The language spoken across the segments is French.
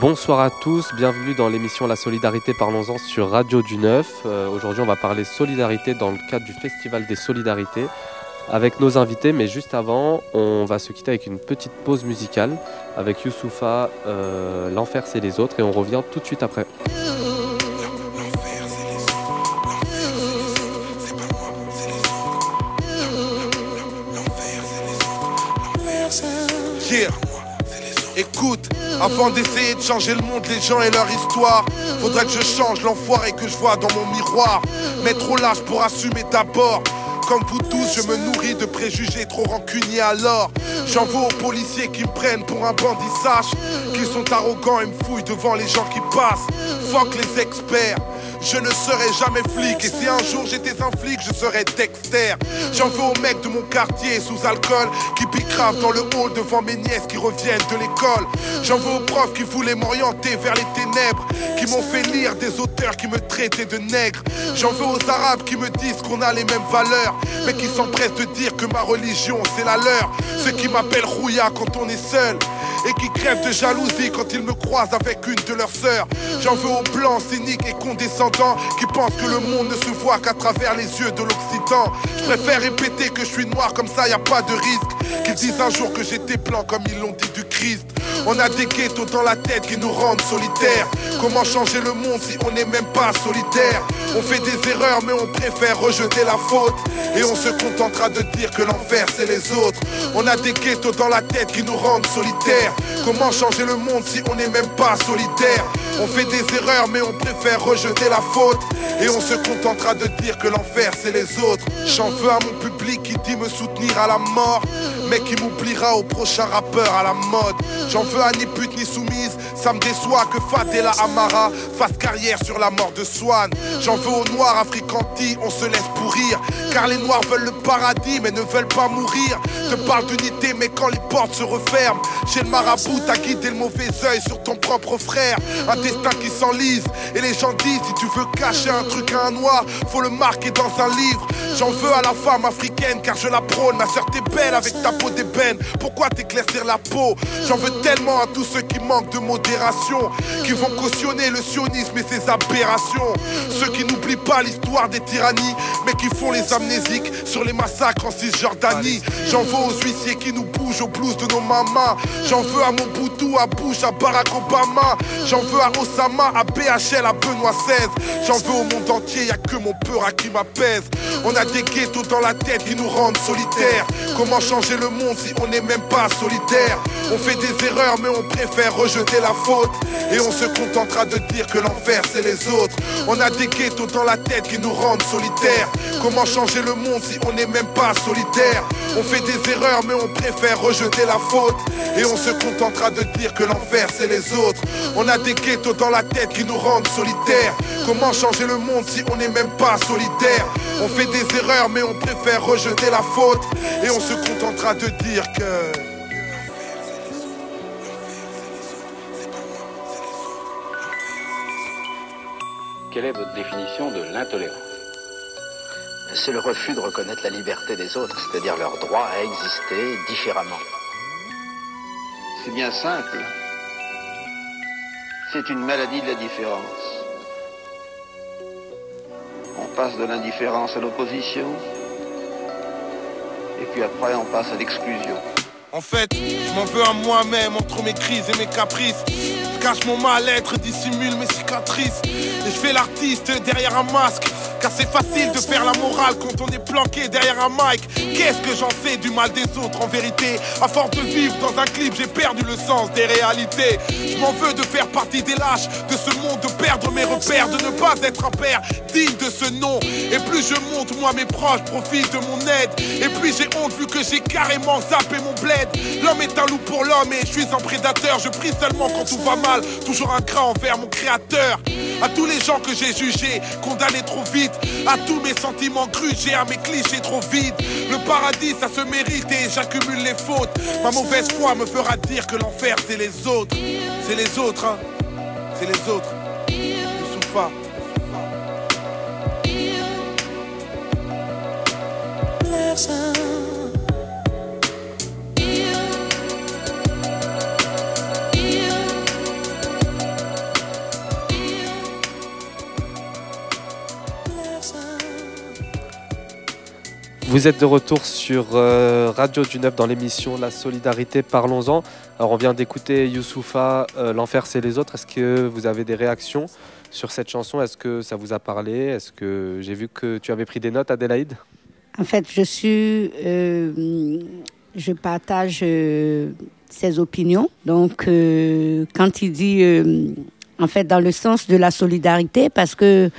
Bonsoir à tous, bienvenue dans l'émission La Solidarité Parlons-en sur Radio du Neuf. Euh, aujourd'hui on va parler solidarité dans le cadre du Festival des Solidarités avec nos invités, mais juste avant on va se quitter avec une petite pause musicale avec Youssoufa, euh, L'Enfer c'est les autres et on revient tout de suite après. Avant d'essayer de changer le monde, les gens et leur histoire, faudrait que je change l'enfoiré que je vois dans mon miroir. Mais trop lâche pour assumer d'abord. Comme vous tous, je me nourris de préjugés trop rancuniers alors. J'en veux aux policiers qui me prennent pour un bandit, sache qu'ils sont arrogants et me fouillent devant les gens qui passent. Fuck les experts. Je ne serai jamais flic et si un jour j'étais un flic, je serais Dexter. J'en veux aux mecs de mon quartier sous alcool qui piquent dans le hall devant mes nièces qui reviennent de l'école. J'en veux aux profs qui voulaient m'orienter vers les ténèbres, qui m'ont fait lire des auteurs qui me traitaient de nègre. J'en veux aux arabes qui me disent qu'on a les mêmes valeurs, mais qui s'empressent de dire que ma religion c'est la leur. Ceux qui m'appellent Rouya quand on est seul et qui crèvent de jalousie quand ils me croisent avec une de leurs sœurs. J'en veux aux blancs cyniques et condescendants qui pensent que le monde ne se voit qu'à travers les yeux de l'Occident. Je préfère répéter que je suis noir comme ça, y a pas de risque. Qu'ils disent un jour que j'étais blanc comme ils l'ont dit du Christ. On a des ghettos dans la tête qui nous rendent solitaires. Comment changer le monde si on n'est même pas solitaire? On fait des erreurs mais on préfère rejeter la faute. Et on se contentera de dire que l'enfer c'est les autres. On a des ghettos dans la tête qui nous rendent solitaires. Comment changer le monde si on n'est même pas solitaire? On fait des erreurs mais on préfère rejeter la Et on se contentera de dire que l'enfer c'est les autres. J'en veux à mon public qui dit me soutenir à la mort. Mais qui m'oubliera au prochain rappeur à la mode. J'en veux à ni pute ni soumise. Ça me déçoit que Fadela Amara fasse carrière sur la mort de Swan. J'en veux aux noirs africantis, on se laisse pourrir. Car les noirs veulent le paradis mais ne veulent pas mourir. Te parle d'unité mais quand les portes se referment, j'ai le marabout à guider le mauvais œil sur ton propre frère. Un destin qui s'enlise et les gens disent si tu veux cacher un truc à un noir, faut le marquer dans un livre. J'en veux à la femme africaine car je la prône. Ma soeur t'es belle avec ta peau d'ébène. Pourquoi t'éclaircir la peau? J'en veux tellement à tous ceux qui manquent de qui vont cautionner le sionisme et ses aberrations. Ceux qui n'oublient pas l'histoire des tyrannies, mais qui font les amnésiques sur les massacres en Cisjordanie. J'en veux aux huissiers qui nous bougent au blues de nos mamas. J'en veux à mon boutou, à Bush, à Barack Obama. J'en veux à Osama, à BHL, à Benoît XVI. J'en veux au monde entier, y a que mon peur à qui m'apaise. On a des ghettos dans la tête qui nous rendent solitaires. Comment changer le monde si on n'est même pas solitaire? On fait des erreurs mais on préfère rejeter la Et on se contentera de dire que l'enfer c'est les autres. On a des ghettos dans la tête qui nous rendent solitaires. Comment changer le monde si on n'est même pas solitaire? On fait des erreurs mais on préfère rejeter la faute. Et on se contentera de dire que l'enfer c'est les autres. On a des ghettos dans la tête qui nous rendent solitaires. Comment changer le monde si on n'est même pas solitaire? On fait des erreurs mais on préfère rejeter la faute. Et on se contentera de dire que... Quelle est votre définition de l'intolérance C'est le refus de reconnaître la liberté des autres, c'est-à-dire leur droit à exister différemment. C'est bien simple. C'est une maladie de la différence. On passe de l'indifférence à l'opposition, et puis après on passe à l'exclusion. En fait, je m'en veux à moi-même entre mes crises et mes caprices. Cache mon mal-être, dissimule mes cicatrices. Et je fais l'artiste derrière un masque. Car c'est facile de faire la morale quand on est planqué derrière un mic. Qu'est-ce que j'en sais du mal des autres en vérité? À force de vivre dans un clip, j'ai perdu le sens des réalités. Je m'en veux de faire partie des lâches de ce monde, de perdre mes repères, de ne pas être un père digne de ce nom. Et plus je monte, moi mes proches profitent de mon aide. Et puis j'ai honte vu que j'ai carrément zappé mon bled. L'homme est un loup pour l'homme et je suis un prédateur. Je prie seulement quand tout va mal, toujours un cran envers mon créateur. À tous les gens que j'ai jugés, condamnés trop vite, à tous mes sentiments grugés, à mes clichés trop vides. Le paradis, ça se mérite et j'accumule les fautes. Ma mauvaise foi me fera dire que l'enfer, c'est les autres. C'est les autres, hein. C'est les autres. Youssoufa. Vous êtes de retour sur euh, Radio du Neuf dans l'émission La Solidarité, parlons-en. Alors on vient d'écouter Youssoufa, euh, L'Enfer c'est les autres. Est-ce que vous avez des réactions sur cette chanson? Est-ce que ça vous a parlé? Est-ce que j'ai vu que tu avais pris des notes, Adélaïde? En fait, je suis, euh, je partage ses opinions. Donc, quand il dit, en fait, dans le sens de la solidarité, parce que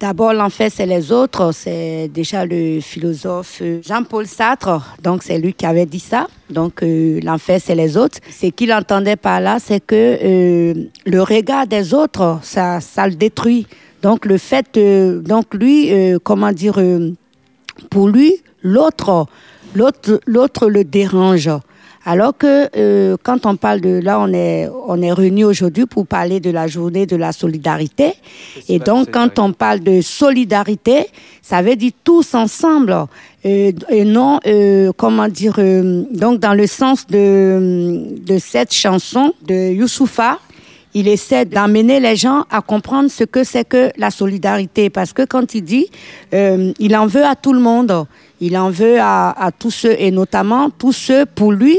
d'abord, l'enfer, c'est les autres. C'est déjà le philosophe Jean-Paul Sartre. Donc, c'est lui qui avait dit ça. Donc, euh, l'enfer, c'est les autres. Ce qu'il entendait par là, c'est que euh, le regard des autres, ça, ça le détruit. Donc, le fait, euh, donc lui, comment dire, pour lui, l'autre, l'autre, l'autre le dérange. Alors que euh, quand on parle de là, on est on est réunis aujourd'hui pour parler de la journée de la solidarité. Et donc, quand on parle de solidarité, ça veut dire tous ensemble. Euh, et non, euh, comment dire, euh, donc dans le sens de, de cette chanson de Youssoufa, il essaie d'amener les gens à comprendre ce que c'est que la solidarité. Parce que quand il dit, euh, il en veut à tout le monde. Il en veut à, tous ceux, et notamment tous ceux pour lui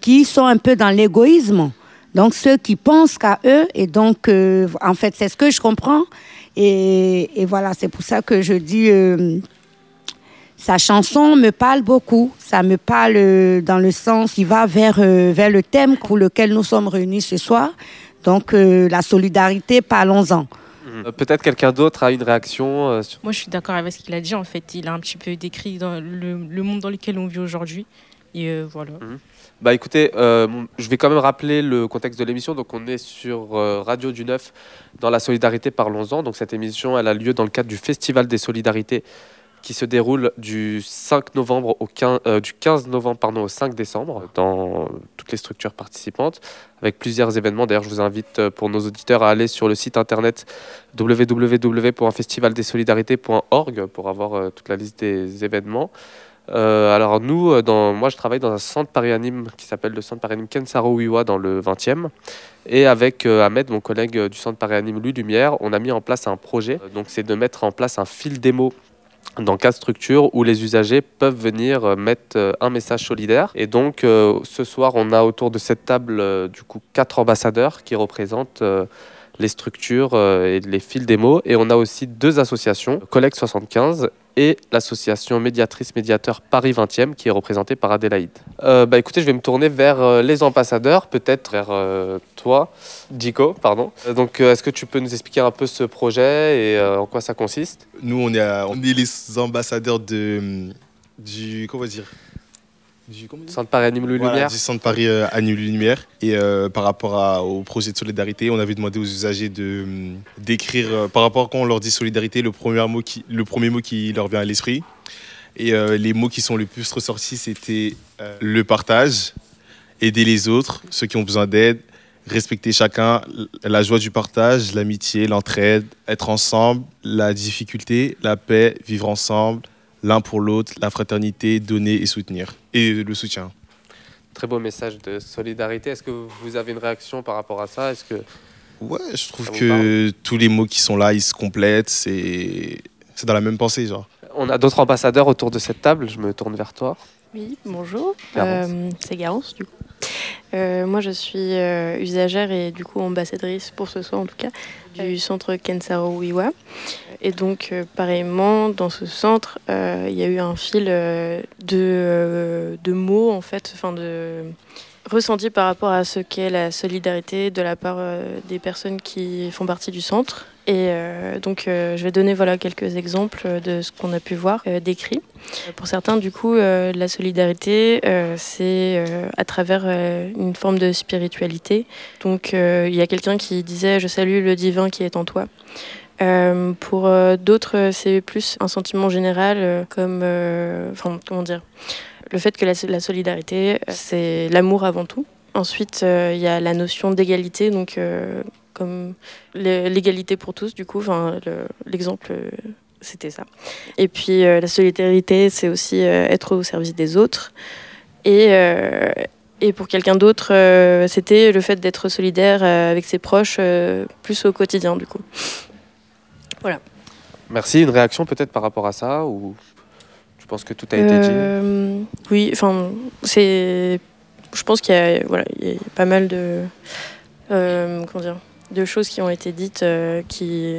qui sont un peu dans l'égoïsme. Donc ceux qui pensent qu'à eux. Et donc, euh, en fait, c'est ce que je comprends. Et, voilà, c'est pour ça que je dis... euh, sa chanson me parle beaucoup. Ça me parle dans le sens qui va vers, vers le thème pour lequel nous sommes réunis ce soir. Donc, euh, la solidarité, parlons-en. Euh, Peut-être quelqu'un d'autre a une réaction euh, sur... Moi, je suis d'accord avec ce qu'il a dit. En fait, il a un petit peu décrit dans le, le monde dans lequel on vit aujourd'hui. Et euh, voilà. Bah écoutez, euh, je vais quand même rappeler le contexte de l'émission. Donc on est sur euh, Radio du Neuf dans la solidarité parlons-en. Donc cette émission, elle a lieu dans le cadre du Festival des solidarités qui se déroule du 5 novembre au 15, euh, du 15 novembre pardon, au 5 décembre dans toutes les structures participantes avec plusieurs événements. D'ailleurs, je vous invite euh, pour nos auditeurs à aller sur le site internet www.festivaldesolidarités.org pour avoir euh, toute la liste des événements. Alors nous, dans, moi je travaille dans un centre Paris-Anime qui s'appelle le centre Paris-Anime Kensaro Uiwa dans le 20e. Et avec Ahmed, mon collègue du centre Paris-Anime Lu Lumière, on a mis en place un projet. Donc c'est de mettre en place un fil démo dans quatre structures où les usagers peuvent venir euh, mettre euh, un message solidaire. Et donc euh, ce soir, on a autour de cette table du coup quatre ambassadeurs qui représentent les structures euh, et les fils démo. Et on a aussi deux associations, Collègue 75 et l'association médiatrice médiateur Paris 20e qui est représentée par Adélaïde. Euh, bah écoutez, je vais me tourner vers euh, les ambassadeurs, peut-être vers toi, Jico, pardon. Donc est-ce que tu peux nous expliquer un peu ce projet et en quoi ça consiste? Nous, on est, à- on est les ambassadeurs de, du, comment dire? Centre Paris Anime Louis Voilà, Lumière. du centre Paris euh, Annuel Lumière. Et euh, par rapport à- au projet de solidarité, on avait demandé aux usagers de hum, d'écrire, euh, par rapport à quand on leur dit solidarité, le premier mot qui, le premier mot qui leur vient à l'esprit. Et euh, les mots qui sont le plus ressortis, c'était euh, le partage, aider les autres, ceux qui ont besoin d'aide, respecter chacun, la joie du partage, l'amitié, l'entraide, être ensemble, la difficulté, la paix, vivre ensemble, l'un pour l'autre, la fraternité, donner et soutenir. Et le soutien. Très beau message de solidarité. Est-ce que vous avez une réaction par rapport à ça? Est-ce que Ouais, je trouve que tous les mots qui sont là, ils se complètent. C'est c'est dans la même pensée, genre. on a d'autres ambassadeurs autour de cette table Je me tourne vers toi. Oui, bonjour. Euh, c'est Garance, du coup. Euh, moi, je suis euh, usagère et du coup ambassadrice pour ce soir, en tout cas, du centre Kensaro Wiwa. Et donc, euh, pareillement, dans ce centre, euh, il y a eu un fil euh, de, mots, en fait, enfin de ressentis par rapport à ce qu'est la solidarité de la part des personnes qui font partie du centre. Et donc, je vais donner voilà, quelques exemples de ce qu'on a pu voir euh, décrit. Pour certains, du coup, la solidarité, c'est à travers une forme de spiritualité. Donc, il y a quelqu'un qui disait Je salue le divin qui est en toi. Euh, pour euh, d'autres, euh, c'est plus un sentiment général, comme, enfin, comment dire, le fait que la, solidarité, c'est l'amour avant tout. Ensuite, il y a la notion d'égalité, donc comme l'é- l'égalité pour tous, du coup, l'exemple, c'était ça. Et puis, la solidarité, c'est aussi être au service des autres. Et, pour quelqu'un d'autre, c'était le fait d'être solidaire avec ses proches, plus au quotidien, du coup. Merci. Une réaction peut-être par rapport à ça ou tu pense que tout a été dit. Euh, oui, enfin, c'est. Je pense qu'il y a, voilà, il y a pas mal de, euh, comment dire, de choses qui ont été dites euh, qui,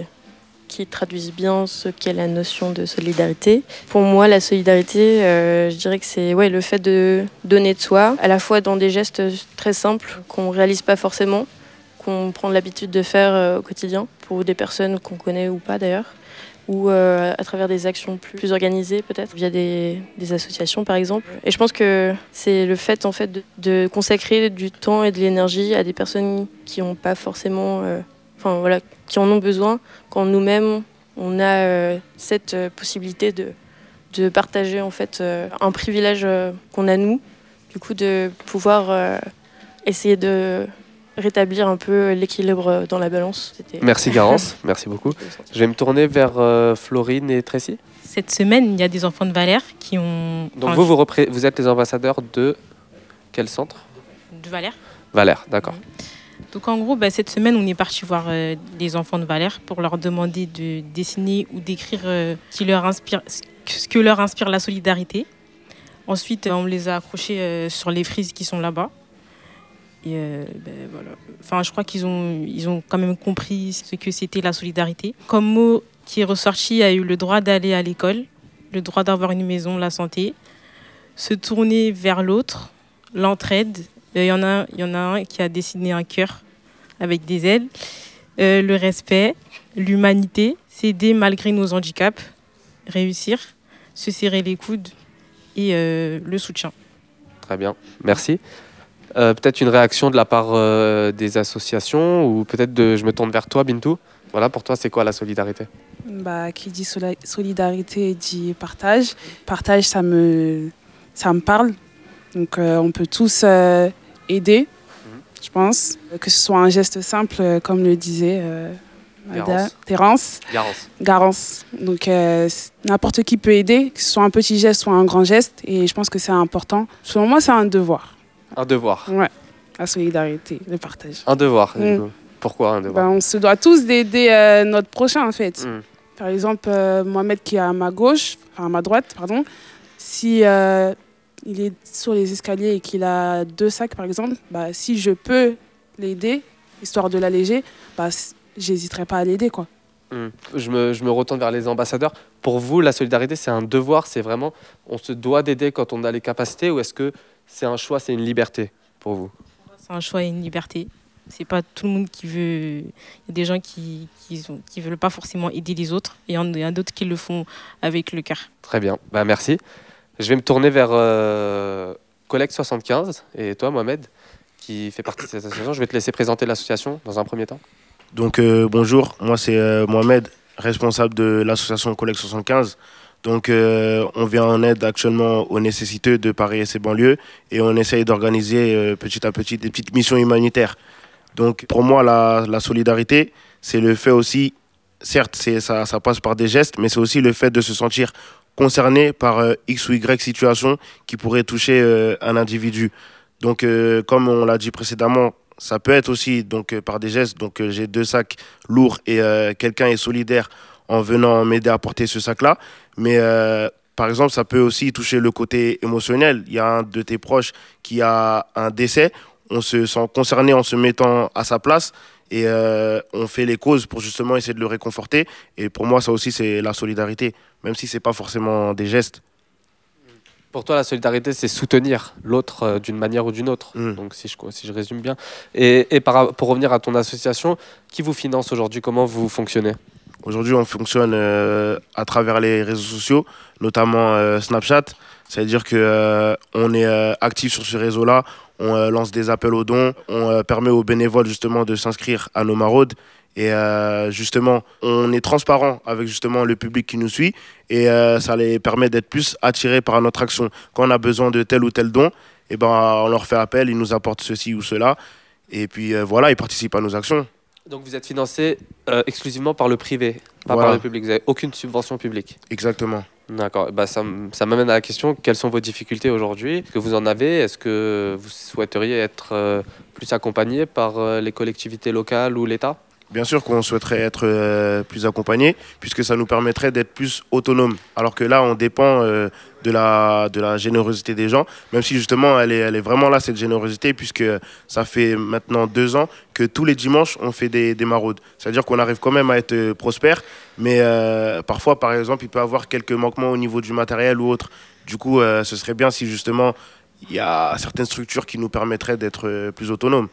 qui traduisent bien ce qu'est la notion de solidarité. Pour moi, la solidarité, euh, je dirais que c'est ouais, le fait de donner de soi, à la fois dans des gestes très simples qu'on réalise pas forcément, qu'on prend l'habitude de faire euh, au quotidien, pour des personnes qu'on connaît ou pas d'ailleurs ou euh, à travers des actions plus, organisées peut-être via des, associations par exemple. Et je pense que c'est le fait en fait de, consacrer du temps et de l'énergie à des personnes qui n'ont pas forcément euh, enfin voilà qui en ont besoin quand nous-mêmes on a euh, cette possibilité de, de partager en fait un privilège qu'on a nous. Du coup de pouvoir essayer de rétablir un peu l'équilibre dans la balance Merci Garance, merci beaucoup. Je vais me tourner vers euh, Florine et Tracy. Cette semaine, il y a des enfants de Valère qui ont. Donc enfin, vous, vous, repré- vous êtes les ambassadeurs de quel centre? De Valère. Valère, d'accord. Donc en gros, bah, cette semaine, on est parti voir euh, les enfants de Valère pour leur demander de dessiner ou d'écrire euh, ce qui leur inspire, ce que leur inspire la solidarité. Ensuite, on les a accrochés euh, sur les frises qui sont là-bas. Et euh, ben, je crois qu'ils ont, quand même compris ce que c'était la solidarité. Comme mot qui est ressorti, a eu le droit d'aller à l'école, le droit d'avoir une maison, la santé, se tourner vers l'autre, l'entraide. Euh, Il y, en a- un qui a dessiné un cœur avec des ailes, Euh, le respect, l'humanité, s'aider malgré nos handicaps, réussir, se serrer les coudes et le soutien. Très bien, merci. Euh, peut-être une réaction de la part euh, des associations ou peut-être de, je me tourne vers toi, Bintou. Voilà, pour toi, c'est quoi la solidarité? Bah, qui dit solidarité dit partage. Partage, ça me, ça me parle. Donc, euh, on peut tous aider, je pense. Que ce soit un geste simple, comme le disait. Terence. Garance. Garance. Donc, euh, n'importe qui peut aider, que ce soit un petit geste, soit un grand geste. Et je pense que c'est important. Selon moi, c'est un devoir. Un devoir. Ouais, la solidarité, le partage. Un devoir. Mm. Pourquoi un devoir? Ben, on se doit tous d'aider euh, notre prochain, en fait. Mm. Par exemple, euh, Mohamed qui est à ma gauche, enfin à ma droite, pardon, si euh, il est sur les escaliers et qu'il a deux sacs, par exemple, bah, si je peux l'aider, histoire de l'alléger, bah, j'hésiterai pas à l'aider, quoi. Mm. Je, me, je me retourne vers les ambassadeurs. Pour vous, la solidarité, c'est un devoir, c'est vraiment, on se doit d'aider quand on a les capacités ou est-ce que c'est un choix, c'est une liberté pour vous C'est un choix et une liberté. C'est pas tout le monde qui veut. Il y a des gens qui qui, sont- qui veulent pas forcément aider les autres et il y en a d'autres qui le font avec le cœur. Très bien, bah, merci. Je vais me tourner vers euh, Collect 75 et toi, Mohamed, qui fait partie de cette association. Je vais te laisser présenter l'association dans un premier temps. Donc euh, bonjour, moi c'est euh, Mohamed, responsable de l'association Collect 75. Donc euh, on vient en aide actuellement aux nécessiteux de Paris et ses banlieues et on essaye d'organiser euh, petit à petit des petites missions humanitaires. Donc pour moi la, solidarité, c'est le fait aussi, certes ça, ça passe par des gestes, mais c'est aussi le fait de se sentir concerné par euh, X ou Y situation qui pourrait toucher un individu. Donc comme on l'a dit précédemment, ça peut être aussi donc par des gestes. Donc j'ai deux sacs lourds et quelqu'un est solidaire en venant m'aider à porter ce sac-là. Mais euh, par exemple, ça peut aussi toucher le côté émotionnel. Il y a un de tes proches qui a un décès. On se sent concerné en se mettant à sa place et euh, on fait les causes pour justement essayer de le réconforter. Et pour moi, ça aussi, c'est la solidarité, même si c'est pas forcément des gestes. Pour toi, la solidarité, c'est soutenir l'autre euh, d'une manière ou d'une autre. Mm. Donc, si je, si je résume bien. Et, et par- pour revenir à ton association, qui vous finance aujourd'hui? Comment vous fonctionnez? Aujourd'hui, on fonctionne euh, à travers les réseaux sociaux, notamment euh, Snapchat. C'est-à-dire que euh, on est actif sur ce réseau-là, on lance des appels aux dons, on permet aux bénévoles justement de s'inscrire à nos maraudes. Et justement, on est transparent avec justement le public qui nous suit et ça les permet d'être plus attirés par notre action. Quand on a besoin de tel ou tel don, et ben, on leur fait appel, ils nous apportent ceci ou cela. Et puis voilà, ils participent à nos actions. Donc, vous êtes financé euh, exclusivement par le privé, pas Voilà. par le public. Vous n'avez aucune subvention publique. Exactement. D'accord. Bah, ça, ça m'amène à la question quelles sont vos difficultés aujourd'hui? Est-ce que vous en avez? Est-ce que vous souhaiteriez être euh, plus accompagné par euh, les collectivités locales ou l'État? Bien sûr qu'on souhaiterait être euh, plus accompagné, puisque ça nous permettrait d'être plus autonome. Alors que là, on dépend euh, de, la, générosité des gens, même si justement, elle est, vraiment là, cette générosité, puisque ça fait maintenant deux ans que tous les dimanches, on fait des, des maraudes. C'est-à-dire qu'on arrive quand même à être euh, prospère, mais parfois, par exemple, il peut y avoir quelques manquements au niveau du matériel ou autre. Du coup, ce serait bien si justement, il y a certaines structures qui nous permettraient d'être plus autonomes.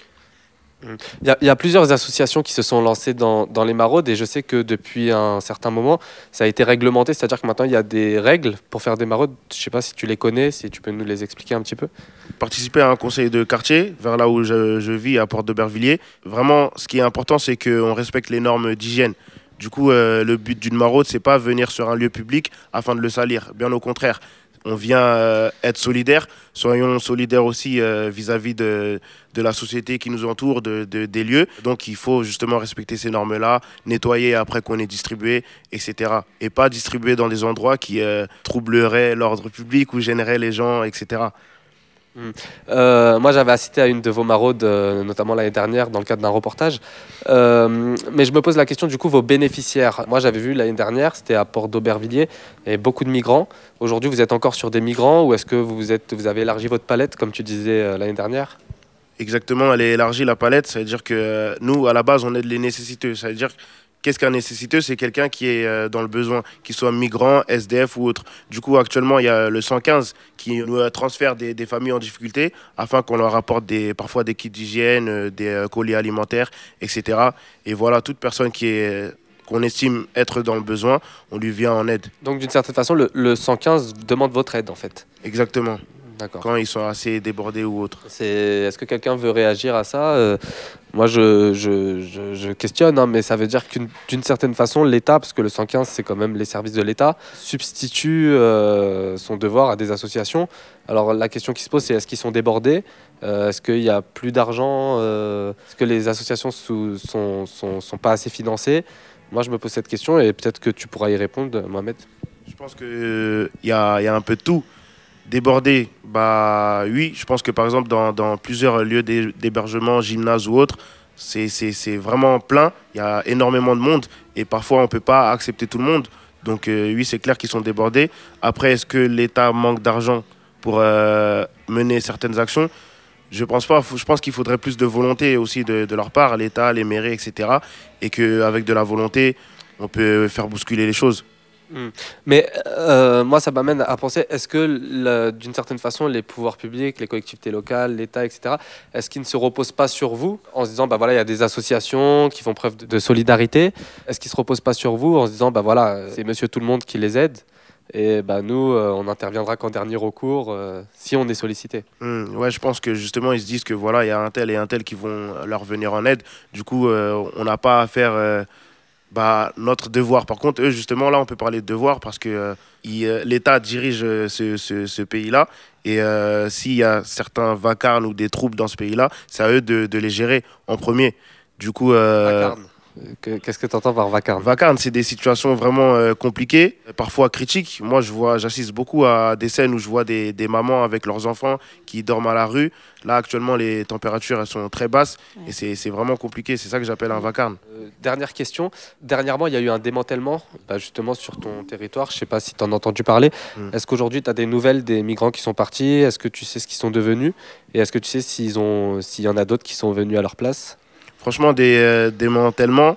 Il y, a, plusieurs associations qui se sont lancées dans, les maraudes et je sais que depuis un certain moment, ça a été réglementé, c'est-à-dire que maintenant il y a des règles pour faire des maraudes. Je ne sais pas si tu les connais, si tu peux nous les expliquer un petit peu. participer à un conseil de quartier, vers là où je, vis, à Porte d'Aubervilliers. Vraiment, ce qui est important, c'est qu'on respecte les normes d'hygiène. Du coup, euh, le but d'une maraude, c'est pas venir sur un lieu public afin de le salir. Bien au contraire, on vient euh, être solidaire. Soyons solidaires aussi euh, vis-à-vis de, de la société qui nous entoure, de, de- des lieux. Donc, il faut justement respecter ces normes-là, nettoyer après qu'on ait distribué, etc. Et pas distribuer dans des endroits qui euh, troubleraient l'ordre public ou gêneraient les gens, etc. Euh, moi, j'avais assisté à une de vos maraudes, euh, notamment l'année dernière, dans le cadre d'un reportage. Euh, mais je me pose la question, du coup, vos bénéficiaires. Moi, j'avais vu l'année dernière, c'était à Port d'Aubervilliers, et beaucoup de migrants. Aujourd'hui, vous êtes encore sur des migrants ou est-ce que vous, êtes, vous avez élargi votre palette, comme tu disais l'année dernière? Exactement, elle est élargie la palette. Ça veut dire que nous, à la base, on aide les nécessiteux. Ça veut dire qu'est-ce qu'un nécessiteux C'est quelqu'un qui est euh, dans le besoin, qu'il soit migrant, SDF ou autre. Du coup, actuellement, il y a le 115 qui nous euh, transfère des, des familles en difficulté afin qu'on leur apporte des, parfois des kits d'hygiène, euh, des euh, colis alimentaires, etc. Et voilà, toute personne qui est qu'on estime être dans le besoin, on lui vient en aide. Donc, d'une certaine façon, le, le 115 demande votre aide, en fait. Exactement. Quand ils sont assez débordés ou autre. C'est... Est-ce que quelqu'un veut réagir à ça Euh, Moi, je, je, je, je questionne, hein, mais ça veut dire qu'une d'une certaine façon, l'État, parce que le 115, c'est quand même les services de l'État, substitue euh, son devoir à des associations. Alors, la question qui se pose, c'est est-ce qu'ils sont débordés Euh, Est-ce qu'il n'y a plus d'argent Est-ce que les associations sous- sont, sont, sont pas assez financées? Moi, je me pose cette question et peut-être que tu pourras y répondre, Mohamed. Je pense qu'il y a, y a un peu de tout. Débordé, bah oui, je pense que par exemple dans, plusieurs lieux d'hé- d'hébergement, gymnase ou autre, c'est vraiment plein, il y a énormément de monde et parfois on ne peut pas accepter tout le monde. Donc euh, oui, c'est clair qu'ils sont débordés. Après, est-ce que l'État manque d'argent pour euh, mener certaines actions? Je pense pas. Je pense qu'il faudrait plus de volonté aussi de, de leur part, l'État, les mairies, etc. Et qu'avec de la volonté, on peut faire bousculer les choses. Mais euh, moi, ça m'amène à penser, est-ce que d'une certaine façon, les pouvoirs publics, les collectivités locales, l'État, etc., est-ce qu'ils ne se reposent pas sur vous en se disant, bah voilà, il y a des associations qui font preuve de, solidarité? Est-ce qu'ils ne se reposent pas sur vous en se disant, bah voilà, c'est monsieur tout le monde qui les aide et bah nous, euh, on interviendra qu'en dernier recours euh, si on est sollicité? Hmm, ouais, je pense que justement, ils se disent que voilà, il y a un tel et un tel qui vont leur venir en aide. Du coup, on n'a pas à faire bah, notre devoir. Par contre, eux, justement, là, on peut parler de devoir parce que euh, euh, l'État dirige euh, ce, ce- pays-là. Et euh, s'il y a certains vacarnes ou des troubles dans ce pays-là, c'est à eux de, de les gérer en premier. Du coup, Qu'est-ce que tu entends par vacarme? Vacarme, c'est des situations vraiment euh, compliquées, parfois critiques. Moi, je vois, j'assiste beaucoup à des scènes où je vois des, des mamans avec leurs enfants qui dorment à la rue. Là, actuellement, les températures elles sont très basses et c'est vraiment compliqué. C'est ça que j'appelle un vacarme. Euh, dernière question. Dernièrement, il y a eu un démantèlement bah, justement sur ton territoire. Je ne sais pas si tu en as entendu parler. Mm. Est-ce qu'aujourd'hui, tu as des nouvelles des migrants qui sont partis? Est-ce que tu sais ce qu'ils sont devenus? Et est-ce que tu sais ont- s'il y en a d'autres qui sont venus à leur place? Franchement, des euh, démantèlements,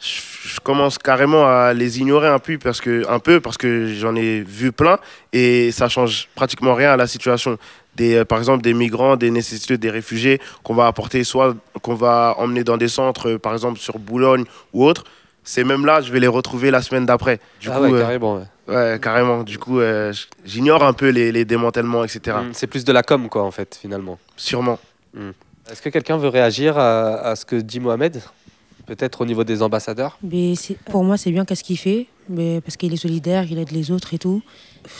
je, commence carrément à les ignorer un peu parce que, un peu parce que j'en ai vu plein et ça change pratiquement rien à la situation. Des, euh, par exemple, des migrants, des nécessiteux, des réfugiés qu'on va apporter, soit qu'on va emmener dans des centres, euh, par exemple sur Boulogne ou autre. Ces mêmes-là, je vais les retrouver la semaine d'après. Du Ah coup, ouais, carrément. ouais. ouais, carrément. Du coup, euh, j'ignore un peu les, les démantèlements, etc. Mm, C'est plus de la com, quoi, en fait, finalement. Sûrement. Est-ce que quelqu'un veut réagir à, à ce que dit Mohamed Peut-être au niveau des ambassadeurs? Mais pour moi, c'est bien qu'est-ce qu'il fait, mais parce qu'il est solidaire, il aide les autres et tout.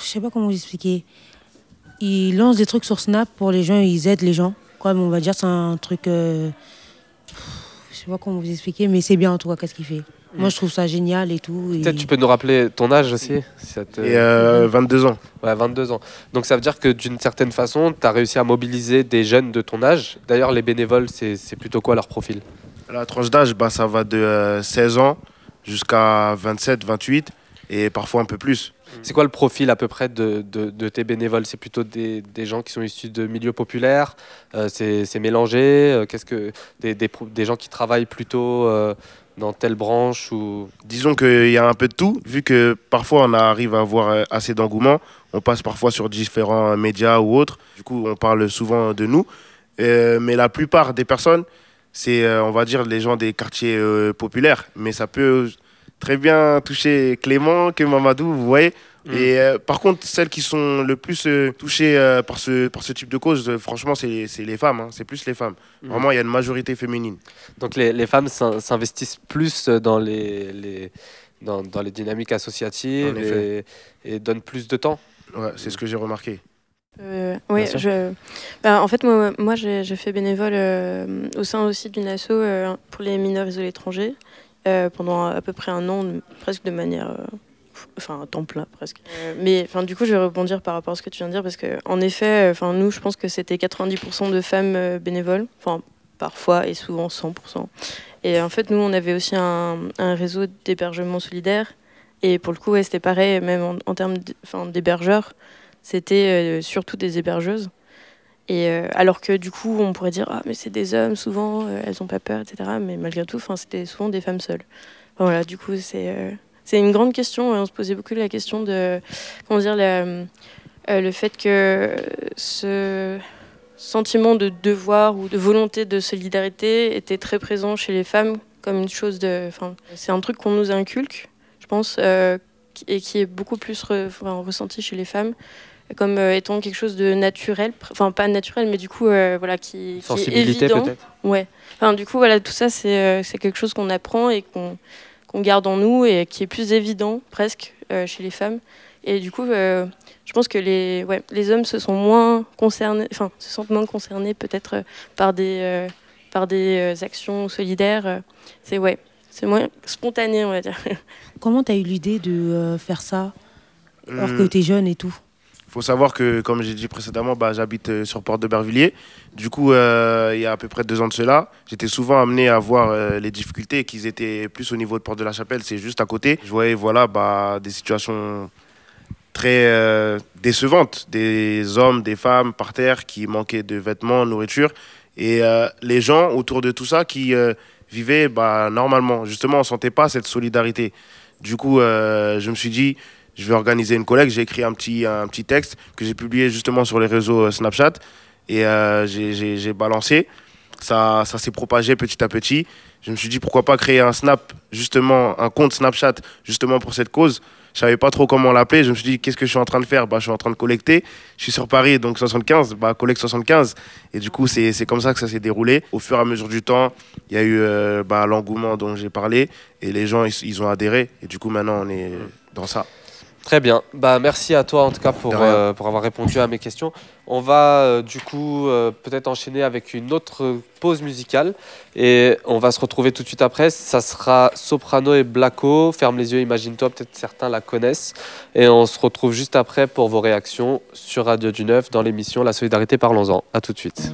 Je sais pas comment vous expliquer. Il lance des trucs sur Snap pour les gens, ils aident les gens. Comme on va dire, c'est un truc. euh, Je sais pas comment vous expliquer, mais c'est bien en tout cas qu'est-ce qu'il fait. Moi, je trouve ça génial et tout. et- Peut-être tu peux nous rappeler ton âge aussi si ça te- Et euh, 22 ans. Ouais, 22 ans. Donc ça veut dire que d'une certaine façon, tu as réussi à mobiliser des jeunes de ton âge. D'ailleurs, les bénévoles, c'est c'est plutôt quoi leur profil? La tranche d'âge, bah, ça va de euh, 16 ans jusqu'à 27, 28 et parfois un peu plus. C'est quoi le profil à peu près de, de- de tes bénévoles? C'est plutôt des, des gens qui sont issus de milieux populaires euh, C'est c'est mélangé euh, Qu'est-ce que des, des gens qui travaillent plutôt euh, dans telle branche ou Disons qu'il y a un peu de tout, vu que parfois on arrive à avoir euh, assez d'engouement, on passe parfois sur différents médias ou autres, du coup on parle souvent de nous, Euh, mais la plupart des personnes, c'est euh, on va dire les gens des quartiers populaires, mais ça peut très bien toucher Clément que Mamadou, vous voyez. Et euh, par contre, celles qui sont le plus euh, touchées euh, par, ce, par ce type de cause, euh, franchement, c'est c'est les femmes, hein, c'est plus les femmes. Mhm. Vraiment, il y a une majorité féminine. Donc les, les femmes s'in- s'investissent plus dans les, les, dans, dans les dynamiques associatives et, et donnent plus de temps. Ouais, c'est ce que j'ai remarqué. Euh, oui, je... bah, en fait, moi, moi j'ai fait bénévole euh, au sein aussi d'une asso euh, pour les mineurs isolés étrangers euh, pendant à peu près un an, presque de manière. Enfin, à temps plein presque. Euh, mais enfin, du coup, je vais rebondir par rapport à ce que tu viens de dire parce que, en effet, euh, enfin, nous, je pense que c'était 90% de femmes euh, bénévoles, enfin, parfois et souvent 100%. Et en fait, nous, on avait aussi un, réseau d'hébergement solidaire. Et pour le coup, ouais, c'était pareil, même en, en termes d'hébergeurs c'était surtout des hébergeuses. Et alors que du coup, on pourrait dire ah mais c'est des hommes souvent, elles ont pas peur, etc. Mais malgré tout, c'était souvent des femmes seules. Voilà, du coup c'est c'est une grande question. et on se posait beaucoup la question de comment dire euh, le fait que ce sentiment de devoir ou de volonté de solidarité était très présent chez les femmes comme une chose de. Enfin, c'est un truc qu'on nous inculque, je pense, euh, et qui est beaucoup plus re- enfin, ressenti chez les femmes comme euh, étant quelque chose de naturel, enfin pas naturel, mais du coup euh, voilà qui, qui est Sensibilité, évident. peut-être Ouais. Enfin du coup voilà tout ça c'est quelque chose qu'on apprend et qu'on qu'on garde en nous et qui est plus évident presque euh, chez les femmes. Et du coup euh, je pense que les ouais les hommes se sont moins concernés, enfin se sentent moins concernés peut-être euh, par des euh, par des actions solidaires. C'est ouais c'est moins spontané on va dire. Comment tu as eu l'idée de faire ça alors Hmm. que tu es jeune et tout? Faut savoir que, comme j'ai dit précédemment, bah, j'habite euh, sur Porte de Bervilliers. Du coup, euh, il y a à peu près deux ans de cela, j'étais souvent amené à voir euh, les difficultés qu'ils étaient plus au niveau de Porte de la Chapelle, c'est juste à côté. Je voyais voilà, bah, des situations très décevantes, des hommes, des femmes par terre qui manquaient de vêtements, nourriture, et les gens autour de tout ça qui vivaient bah, normalement. Justement, on ne sentait pas cette solidarité. Du coup, je me suis dit, je vais organiser une collecte. J'ai écrit un petit, un petit texte que j'ai publié justement sur les réseaux euh, Snapchat et euh, j'ai- balancé. Ça, ça s'est propagé petit à petit. Je me suis dit pourquoi pas créer un Snap, justement, un compte Snapchat, justement pour cette cause. Je savais pas trop comment l'appeler. Je me suis dit qu'est-ce que je suis en train de faire? Bah, Je suis en train de collecter. Je suis sur Paris, donc 75, bah, collecte 75. Et du coup, c'est comme ça que ça s'est déroulé. Au fur et à mesure du temps, il y a eu euh, bah, l'engouement dont j'ai parlé et les gens, ils, ils ont adhéré. Et du coup, maintenant, on est dans ça. Très bien. Bah, merci à toi en tout cas pour, euh, pour avoir répondu à mes questions. On va euh, du coup euh, peut-être enchaîner avec une autre pause musicale et on va se retrouver tout de suite après. Ça sera Soprano et Blacko. Ferme les yeux, imagine-toi, peut-être certains la connaissent. Et on se retrouve juste après pour vos réactions sur Radio du Neuf dans l'émission La Solidarité Parlons-en. À tout de suite.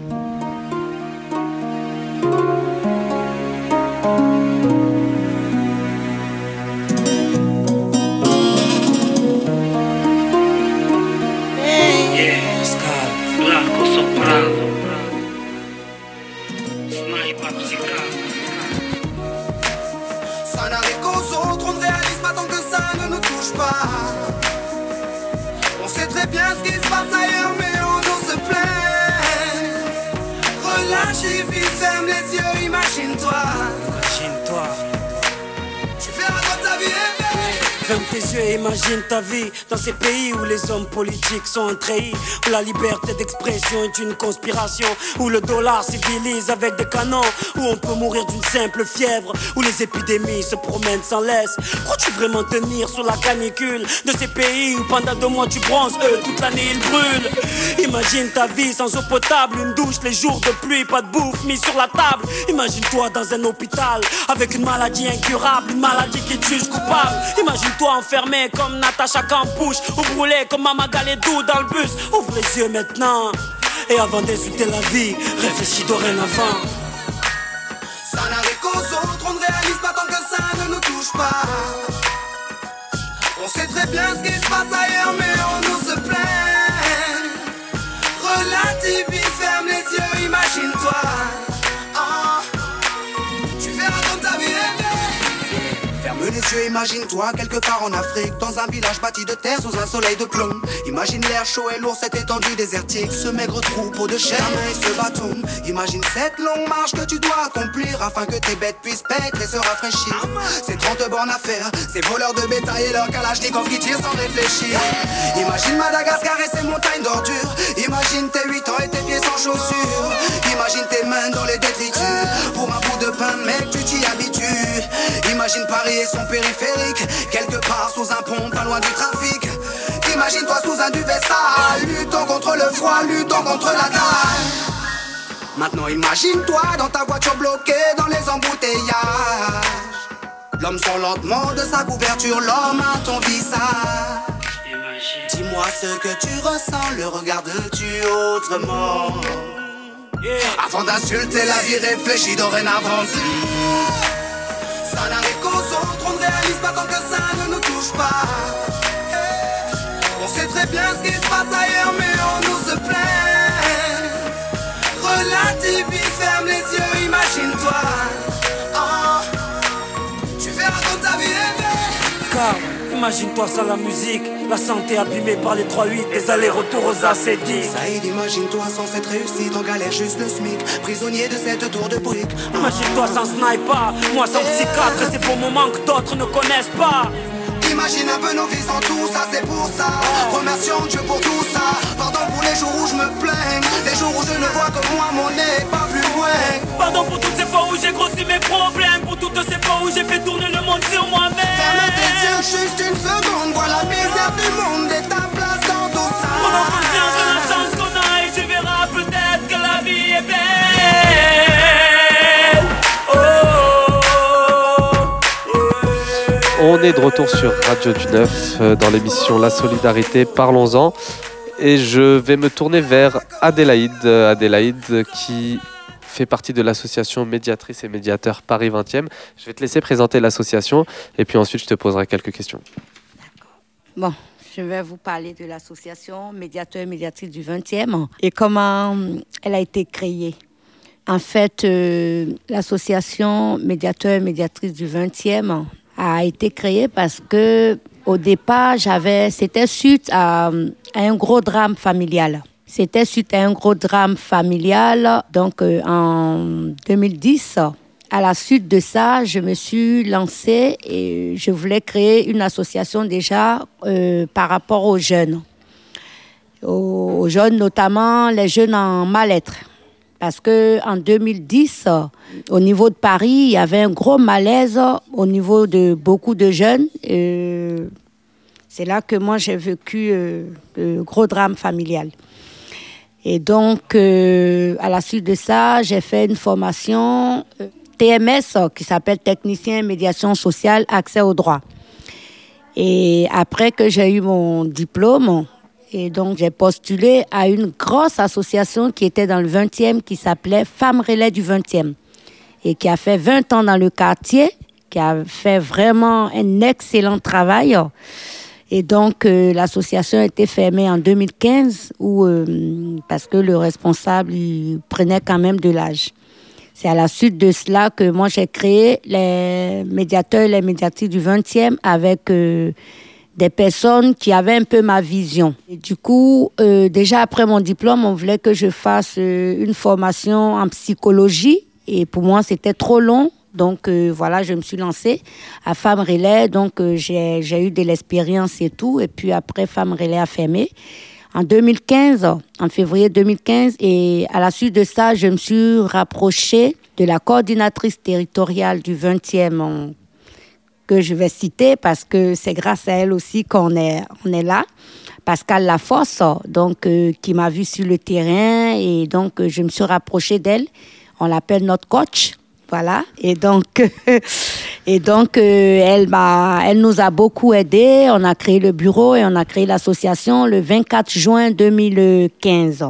Ferme tes yeux imagine ta vie dans ces pays où les hommes politiques sont un treillis, où la liberté d'expression est une conspiration, où le dollar civilise avec des canons, où on peut mourir d'une simple fièvre, où les épidémies se promènent sans laisse. Crois-tu vraiment tenir sur la canicule de ces pays où pendant deux mois tu bronzes, eux toute l'année ils brûlent? Imagine ta vie sans eau potable, une douche les jours de pluie, pas de bouffe mise sur la table. Imagine-toi dans un hôpital avec une maladie incurable, une maladie qui te juge coupable toi enfermé comme Natacha Campouche ou brûlé comme Mamagalé-Dou dans le bus. Ouvre les yeux maintenant et avant d'insulter la vie, réfléchis dorénavant. Ça n'arrive qu'aux autres, on ne réalise pas tant que ça ne nous touche pas. On sait très bien ce qui se passe ailleurs, mais on Imagine-toi quelque part en Afrique, dans un village bâti de terre sous un soleil de plomb. Imagine l'air chaud et lourd, cette étendue désertique, ce maigre troupeau de chair et ce bâton. Imagine cette longue marche que tu dois accomplir afin que tes bêtes puissent paître et se rafraîchir. Ces 30 bornes à faire, ces voleurs de bétail et leurs kalachnikov qui tirent sans réfléchir. Imagine Madagascar et ses montagnes d'ordures. Imagine tes 8 ans et tes pieds sans chaussures. Imagine tes mains dans les détritus. Pour un bout de pain, mec, tu t'y habitues. Imagine Paris et son périphérique. Quelque part sous un pont, pas loin du trafic. Imagine-toi sous un duvet sale. Luttons contre le froid, luttons contre la dalle. Maintenant imagine-toi dans ta voiture bloquée dans les embouteillages. L'homme sort lentement de sa couverture, l'homme à ton visage. Dis-moi ce que tu ressens, le regardes-tu autrement? Avant d'insulter la vie, réfléchis dorénavant. N'arrive qu'aux autres, on ne réalise pas tant que ça ne nous touche pas. On sait très bien ce qui se passe ailleurs, mais on nous se plaint. Imagine-toi ça la musique, la santé abîmée par les 3-8, les allers-retours aux acédiques. Saïd, imagine-toi sans cette réussite, en galère juste le SMIC, prisonnier de cette tour de briques. Imagine-toi sans sniper, moi sans psychiatre, c'est pour moments que d'autres ne connaissent pas. Imagine un peu nos vies sans tout ça, c'est pour ça. Remercions Dieu pour tout ça. Pardon pour les jours où je me plains, les jours où je ne vois que moi, mon nez, Pardon pour toutes ces fois où j'ai grossi mes problèmes, pour toutes ces fois où j'ai fait tourner le monde sur moi-même. Ferme tes yeux juste une seconde, vois la misère du monde et ta place dans tout ça. Prends conscience de la chance qu'on a et tu verras peut-être que la vie est belle. On est de retour sur Radio du Neuf euh, dans l'émission La Solidarité, parlons-en. Et je vais me tourner vers Adélaïde, euh, Adélaïde qui fait partie de l'association Médiatrice et Médiateur Paris 20e. Je vais te laisser présenter l'association et puis ensuite je te poserai quelques questions. Bon, je vais vous parler de l'association Médiateur et Médiatrice du 20e et comment elle a été créée. En fait, euh, l'association Médiateur et Médiatrice du 20e a été créée parce que au départ, j'avais, c'était suite à un gros drame familial. C'était suite à un gros drame familial, donc euh, en 2010. À la suite de ça, je me suis lancée et je voulais créer une association déjà euh, par rapport aux jeunes. Aux, jeunes, notamment les jeunes en mal-être. Parce que en 2010, au niveau de Paris, il y avait un gros malaise au niveau de beaucoup de jeunes. Euh, c'est là que moi j'ai vécu le gros drame familial. Et donc, euh, à la suite de ça, j'ai fait une formation euh, TMS qui s'appelle Technicien Médiation Sociale Accès au droit. Et après que j'ai eu mon diplôme, et donc j'ai postulé à une grosse association qui était dans le 20e qui s'appelait Femmes Relais du 20e et qui a fait 20 ans dans le quartier, qui a fait vraiment un excellent travail. Et donc, euh, l'association a été fermée en 2015 où, euh, parce que le responsable il prenait quand même de l'âge. C'est à la suite de cela que moi, j'ai créé les médiateurs et les médiatrices du 20e avec euh, des personnes qui avaient un peu ma vision. Du coup, euh, déjà après mon diplôme, on voulait que je fasse euh, une formation en psychologie. Et pour moi, c'était trop long. Donc euh, voilà, je me suis lancée à Femmes Relais. Donc euh, j'ai eu de l'expérience et tout. Et puis après, Femmes Relais a fermé. En 2015, en février 2015, et à la suite de ça, je me suis rapprochée de la coordinatrice territoriale du 20e en- que je vais citer parce que c'est grâce à elle aussi qu'on est, on est là. Pascal Lafosse, donc, euh, qui m'a vu sur le terrain et donc euh, je me suis rapprochée d'elle. On l'appelle notre coach. Voilà. Et donc, et donc euh, elle, m'a, elle nous a beaucoup aidés. On a créé le bureau et on a créé l'association le 24 juin 2015.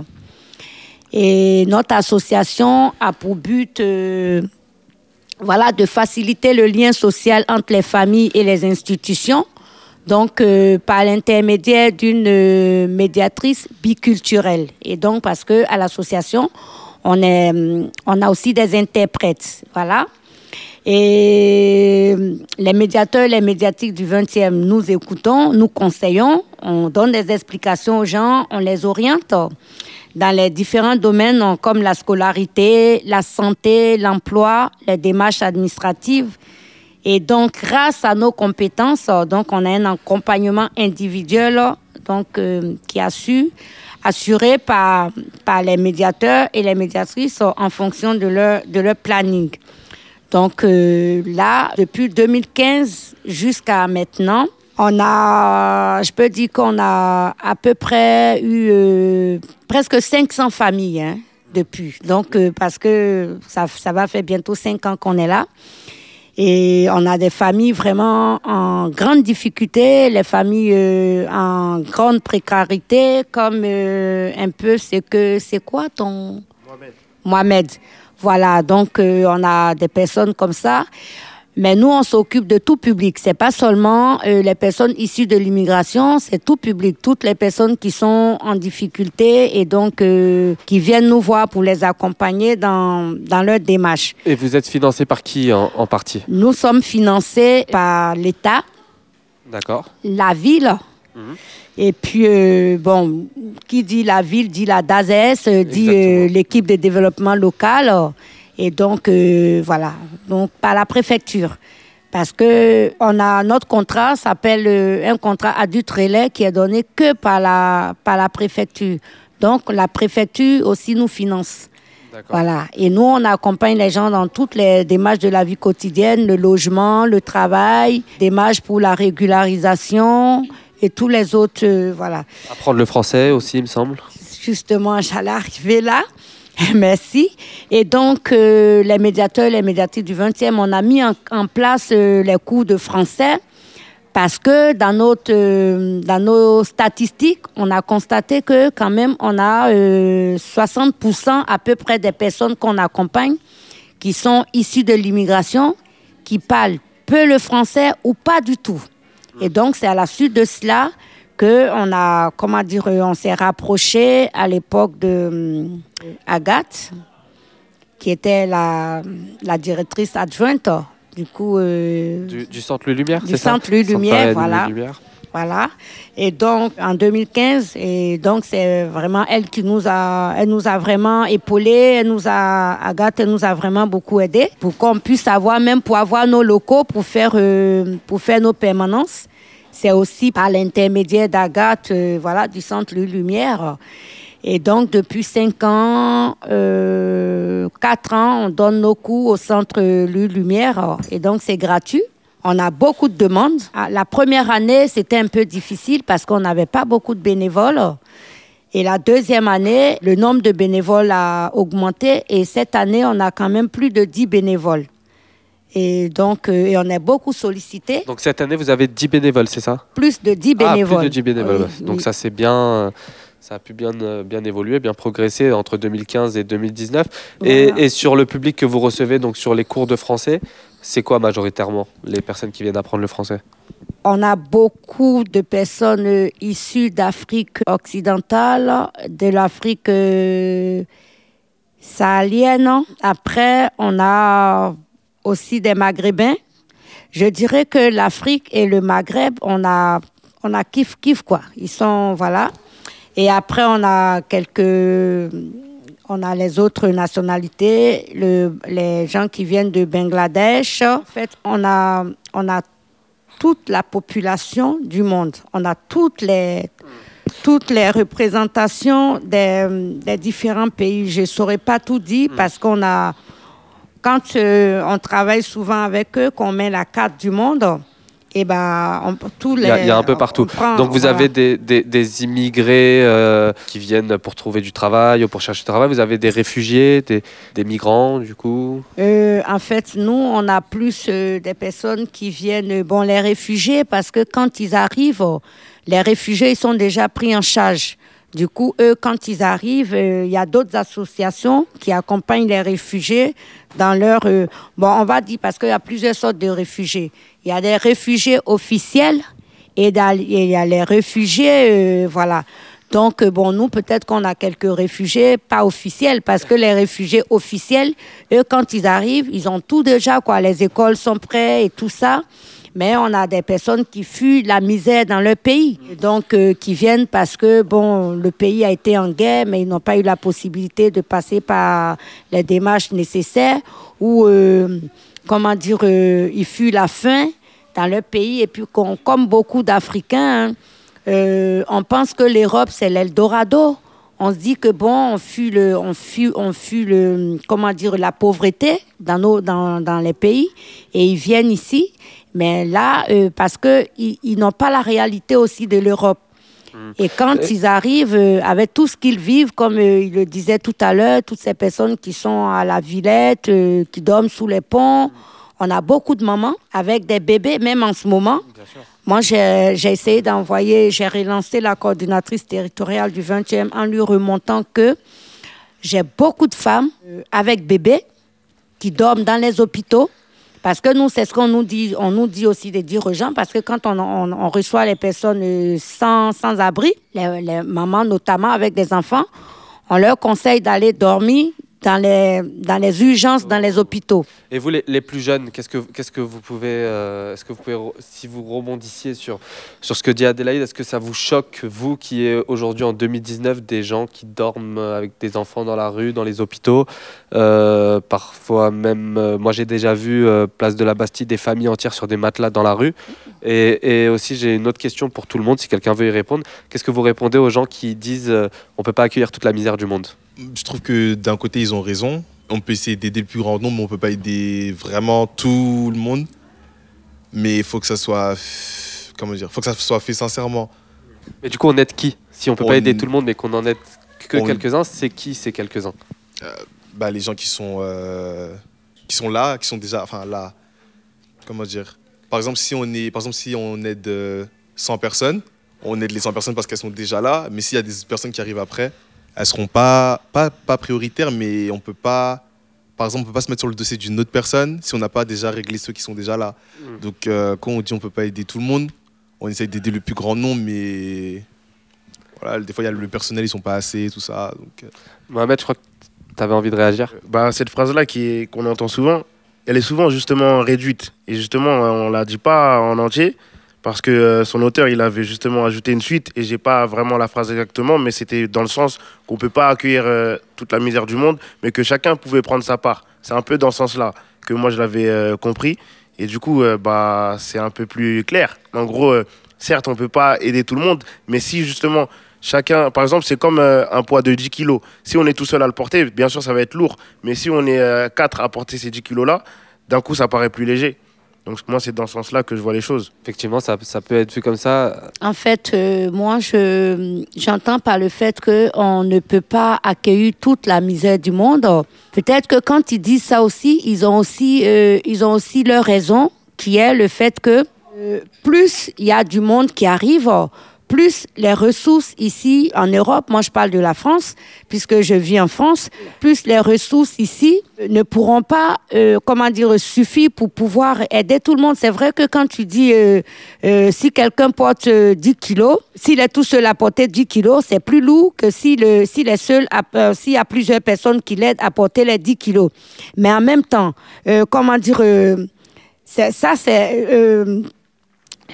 Et notre association a pour but euh, voilà, de faciliter le lien social entre les familles et les institutions. donc euh, par l'intermédiaire d'une médiatrice biculturelle. Et donc parce que à l'association, on, a aussi des interprètes, voilà. Et les médiateurs, les médiatiques du 20e, nous écoutons, nous conseillons, on donne des explications aux gens, on les oriente dans les différents domaines comme la scolarité, la santé, l'emploi, les démarches administratives. Et donc, grâce à nos compétences, donc on a un accompagnement individuel donc, euh, qui a su assuré par, par les médiateurs et les médiatrices en fonction de leur, de leur planning. Donc euh, là, depuis 2015 jusqu'à maintenant, on a, je peux dire qu'on a à peu près eu euh, presque 500 familles hein, depuis. Donc, euh, parce que ça, ça va faire bientôt 5 ans qu'on est là. Et on a des familles vraiment en grande difficulté, les familles euh, en grande précarité, comme euh, un peu c'est que c'est quoi ton Mohamed. Mohamed. Voilà, donc euh, on a des personnes comme ça. Mais nous, on s'occupe de tout public. C'est pas seulement euh, les personnes issues de l'immigration, c'est tout public. Toutes les personnes qui sont en difficulté et donc euh, qui viennent nous voir pour les accompagner dans, dans leur démarche. Et vous êtes financé par qui en, en partie? Nous sommes financés par l'État, D'accord. la ville. Et puis, euh, bon, qui dit la ville dit la DASES, dit l'équipe de développement local. Et donc, euh, voilà, donc par la préfecture. Parce que on a notre contrat s'appelle euh, un contrat adulte relais qui est donné que par la, par la préfecture. Donc, la préfecture aussi nous finance. Voilà. Et nous, on accompagne les gens dans toutes les démarches de la vie quotidienne, le logement, le travail, démarches pour la régularisation et tous les autres, euh, voilà. Apprendre le français aussi, il me semble. Justement, j'allais arriver là. Merci. Et donc, euh, les médiateurs, les médiatrices du 20e, on a mis en, place euh, les cours de français parce que dans, notre, euh, dans nos statistiques, on a constaté que quand même, on a euh, 60% à peu près des personnes qu'on accompagne qui sont issues de l'immigration, qui parlent peu le français ou pas du tout. Et donc, c'est à la suite de cela que on a, comment dire, euh, on s'est rapproché à l'époque de hum, Agathe, qui était la, la directrice adjointe. Du coup, euh, Du, du centre Le Lumière, du centre Centre Lumière, voilà. Louis Lumière. Voilà. Et donc, en 2015, et donc, c'est vraiment elle qui nous a, elle nous a vraiment épaulés, elle nous a, Agathe, elle nous a vraiment beaucoup aidés pour qu'on puisse avoir, même pour avoir nos locaux, pour faire, euh, pour faire nos permanences. C'est aussi par l'intermédiaire d'Agathe, euh, voilà, du centre Lumière. Et donc, depuis cinq ans, euh, quatre ans, on donne nos cours au centre Lumière. Et donc, c'est gratuit. On a beaucoup de demandes. Ah, La première année, c'était un peu difficile parce qu'on n'avait pas beaucoup de bénévoles. Et la deuxième année, le nombre de bénévoles a augmenté. Et cette année, on a quand même plus de 10 bénévoles. Et donc, euh, et on est beaucoup sollicité. Donc cette année, vous avez 10 bénévoles, c'est ça? Plus de 10 Ah, bénévoles. plus de 10 bénévoles. Oui. Donc oui. ça, c'est bien... euh, Ça a pu bien, euh, bien évoluer, bien progresser entre 2015 et 2019. Et, Voilà. et sur le public que vous recevez, donc sur les cours de français, c'est quoi majoritairement les personnes qui viennent apprendre le français? On a beaucoup de personnes issues d'Afrique occidentale, de l'Afrique sahélienne. Après, on a aussi des Maghrébins. Je dirais que l'Afrique et le Maghreb, on a, on a kiff kiff quoi. Ils sont voilà. Et après, on a quelques, on a les autres nationalités, le, les gens qui viennent de Bangladesh. En fait, on a, on a toute la population du monde. On a toutes les, toutes les représentations des, des différents pays. Je saurais pas tout dire parce qu'on a, quand euh, on travaille souvent avec eux, qu'on met la carte du monde, et ben, on, tous les, Il y, a, il y a un peu partout. prend- Donc vous voilà. avez des, des- des immigrés euh, qui viennent pour trouver du travail ou pour chercher du travail. Vous avez des réfugiés, des, des migrants, du coup? Euh, en fait, nous, on a plus des personnes qui viennent, bon, les réfugiés, parce que quand ils arrivent, les réfugiés, ils sont déjà pris en charge. Du coup, eux, quand ils arrivent, euh, il y a d'autres associations qui accompagnent les réfugiés dans leur... euh, bon, on va dire, parce qu'il y a plusieurs sortes de réfugiés. Il y a des réfugiés officiels Et il y a les réfugiés, euh, voilà. Donc, bon, nous, peut-être qu'on a quelques réfugiés, pas officiels, parce que les réfugiés officiels, eux, quand ils arrivent, ils ont tout déjà, quoi. Les écoles sont prêtes et tout ça. Mais on a des personnes qui fuient la misère dans leur pays. Donc, euh, qui viennent parce que, bon, le pays a été en guerre, mais ils n'ont pas eu la possibilité de passer par les démarches nécessaires ou, euh, comment dire, euh, ils fuient la faim dans leur pays. Et puis, comme beaucoup d'Africains, hein, euh, on pense que l'Europe, c'est l'Eldorado. On se dit que bon, on fuit le, on fuit, on fuit le, comment dire, la pauvreté dans nos, dans, dans les pays, et ils viennent ici. Mais là, euh, parce que ils, ils n'ont pas la réalité aussi de l'Europe. Et quand ils arrivent euh, avec tout ce qu'ils vivent, comme euh, il le disait tout à l'heure, toutes ces personnes qui sont à la Villette, qui dorment sous les ponts, on a beaucoup de mamans avec des bébés, même en ce moment. Moi, j'ai essayé d'envoyer, j'ai relancé la coordinatrice territoriale du 20e en lui remontant que j'ai beaucoup de femmes euh, avec bébés qui dorment dans les hôpitaux. Parce que nous, c'est ce qu'on nous dit, on nous dit aussi des dirigeants, parce que quand on, on- on reçoit les personnes euh, sans, sans abri, les, les mamans notamment avec des enfants, on leur conseille d'aller dormir dans les, dans les urgences, dans les hôpitaux. Et vous, les, les plus jeunes, qu'est-ce que, qu'est-ce que vous pouvez, euh, est-ce que vous pouvez, si vous rebondissiez sur, sur ce que dit Adélaïde, est-ce que ça vous choque, vous qui êtes aujourd'hui en 2019, des gens qui dorment avec des enfants dans la rue, dans les hôpitaux, euh, parfois même, euh, moi j'ai déjà vu, place de la Bastille, des familles entières sur des matelas dans la rue. Et, et aussi, j'ai une autre question pour tout le monde, si quelqu'un veut y répondre. Qu'est-ce que vous répondez aux gens qui disent, on peut pas accueillir toute la misère du monde? Je trouve que d'un côté, ils ont raison. On peut essayer d'aider le plus grand nombre, mais on peut pas aider vraiment tout le monde. Mais il faut que ça soit, comment dire, faut que ça soit fait sincèrement. Mais du coup, on aide qui? Si on peut On- pas aider tout le monde, mais qu'on en aide que on- quelques-uns, c'est qui ces quelques-uns? Bah, les gens qui sont, euh, qui sont là, qui sont déjà, enfin là, comment dire? Par exemple, si on est, par exemple, si on aide euh, 100 personnes, on aide les 100 personnes parce qu'elles sont déjà là. Mais s'il y a des personnes qui arrivent après, elles seront pas, pas, pas prioritaires, mais on peut pas, par exemple, on peut pas se mettre sur le dossier d'une autre personne si on n'a pas déjà réglé ceux qui sont déjà là. Mm. Donc, euh, quand on dit on peut pas aider tout le monde, on essaye d'aider le plus grand nombre, mais voilà, des fois il y a le personnel, ils sont pas assez, tout ça. Donc, euh, Mohamed, je crois que tu avais envie de réagir. bah, Cette phrase-là qu'on entend souvent, elle est souvent justement réduite. Et justement, on ne la dit pas en entier parce que euh, son auteur, il avait justement ajouté une suite et j'ai pas vraiment la phrase exactement, mais c'était dans le sens qu'on peut pas accueillir euh, toute la misère du monde, mais que chacun pouvait prendre sa part. C'est un peu dans ce sens-là que moi je l'avais euh, compris. Et du coup, bah, c'est un peu plus clair. En gros, certes, on peut pas aider tout le monde, mais si justement chacun, par exemple, c'est comme un poids de 10 kilos. Si on est tout seul à le porter, bien sûr, ça va être lourd. Mais si on est quatre à porter ces 10 kilos-là, d'un coup, ça paraît plus léger. Donc moi, c'est dans ce sens-là que je vois les choses. Effectivement, ça, ça peut être vu comme ça. En fait, euh, moi, je, j'entends par le fait qu'on ne peut pas accueillir toute la misère du monde. Peut-être que quand ils disent ça aussi, ils ont aussi, euh, ils ont aussi leur raison, qui est le fait que euh, plus il y a du monde qui arrive, plus les ressources ici en Europe, moi je parle de la France, puisque je vis en France, plus les ressources ici ne pourront pas, euh, comment dire, suffire pour pouvoir aider tout le monde. C'est vrai que quand tu dis, euh, euh, si quelqu'un porte euh, 10 kilos, s'il est tout seul à porter 10 kilos, c'est plus lourd que s'il est seul, euh, s'il y a plusieurs personnes qui l'aident à porter les 10 kilos. Mais en même temps, euh, comment dire, euh, ça c'est...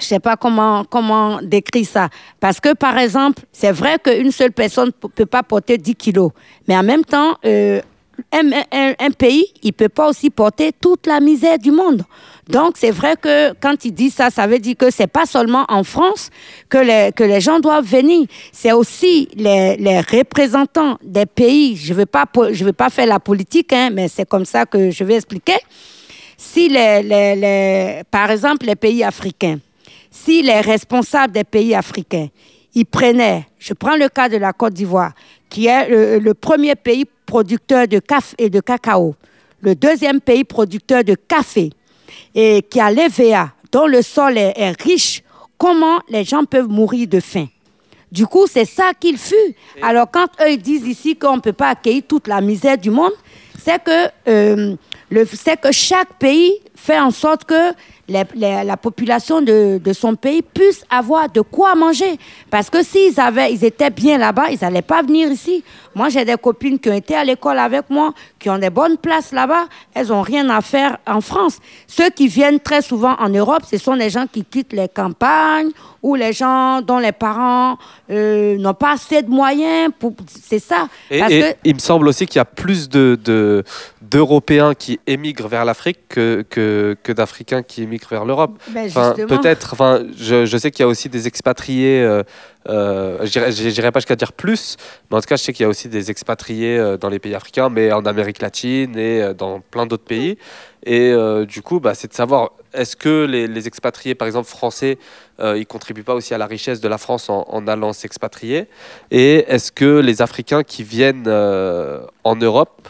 je sais pas comment, comment décrire ça. Parce que, par exemple, c'est vrai qu'une seule personne ne peut pas porter 10 kilos. Mais en même temps, euh, un, un- pays, il peut pas aussi porter toute la misère du monde. Donc, c'est vrai que quand il dit ça, ça veut dire que c'est pas seulement en France que les, que les gens doivent venir. C'est aussi les, les représentants des pays. Je ne veux, pas je veux pas faire la politique, hein, mais c'est comme ça que je vais expliquer. Si, les, les, les- par exemple, les pays africains, si les responsables des pays africains, ils prenaient, je prends le cas de la Côte d'Ivoire, qui est le, premier pays producteur de café et de cacao, le deuxième pays producteur de café, et qui a l'EVA, dont le sol est, riche, comment les gens peuvent mourir de faim? Du coup, c'est ça qu'il fut. Alors, quand eux, disent ici qu'on ne peut pas accueillir toute la misère du monde, c'est que, euh, c'est que chaque pays fait en sorte que les- les- la population de, de son pays puisse avoir de quoi manger. Parce que s'ils avaient, ils étaient bien là-bas, ils n'allaient pas venir ici. Moi, j'ai des copines qui ont été à l'école avec moi, qui ont des bonnes places là-bas. Elles n'ont rien à faire en France. Ceux qui viennent très souvent en Europe, ce sont les gens qui quittent les campagnes ou les gens dont les parents euh, n'ont pas assez de moyens. Pour... C'est ça. Et, Parce et que il me semble aussi qu'il y a plus de, de- d'Européens qui émigrent vers l'Afrique que, que, que d'Africains qui émigrent vers l'Europe. Ben, peut-être. Enfin, je, je sais qu'il y a aussi des expatriés. Euh, euh, je dirais- pas jusqu'à dire plus, mais en tout cas, je sais qu'il y a aussi des expatriés euh, dans les pays africains, mais en Amérique latine et dans plein d'autres pays. Et du coup, bah, c'est de savoir est-ce que les, les expatriés, par exemple français, euh, ils contribuent pas aussi à la richesse de la France en, en allant s'expatrier? Et est-ce que les Africains qui viennent en Europe,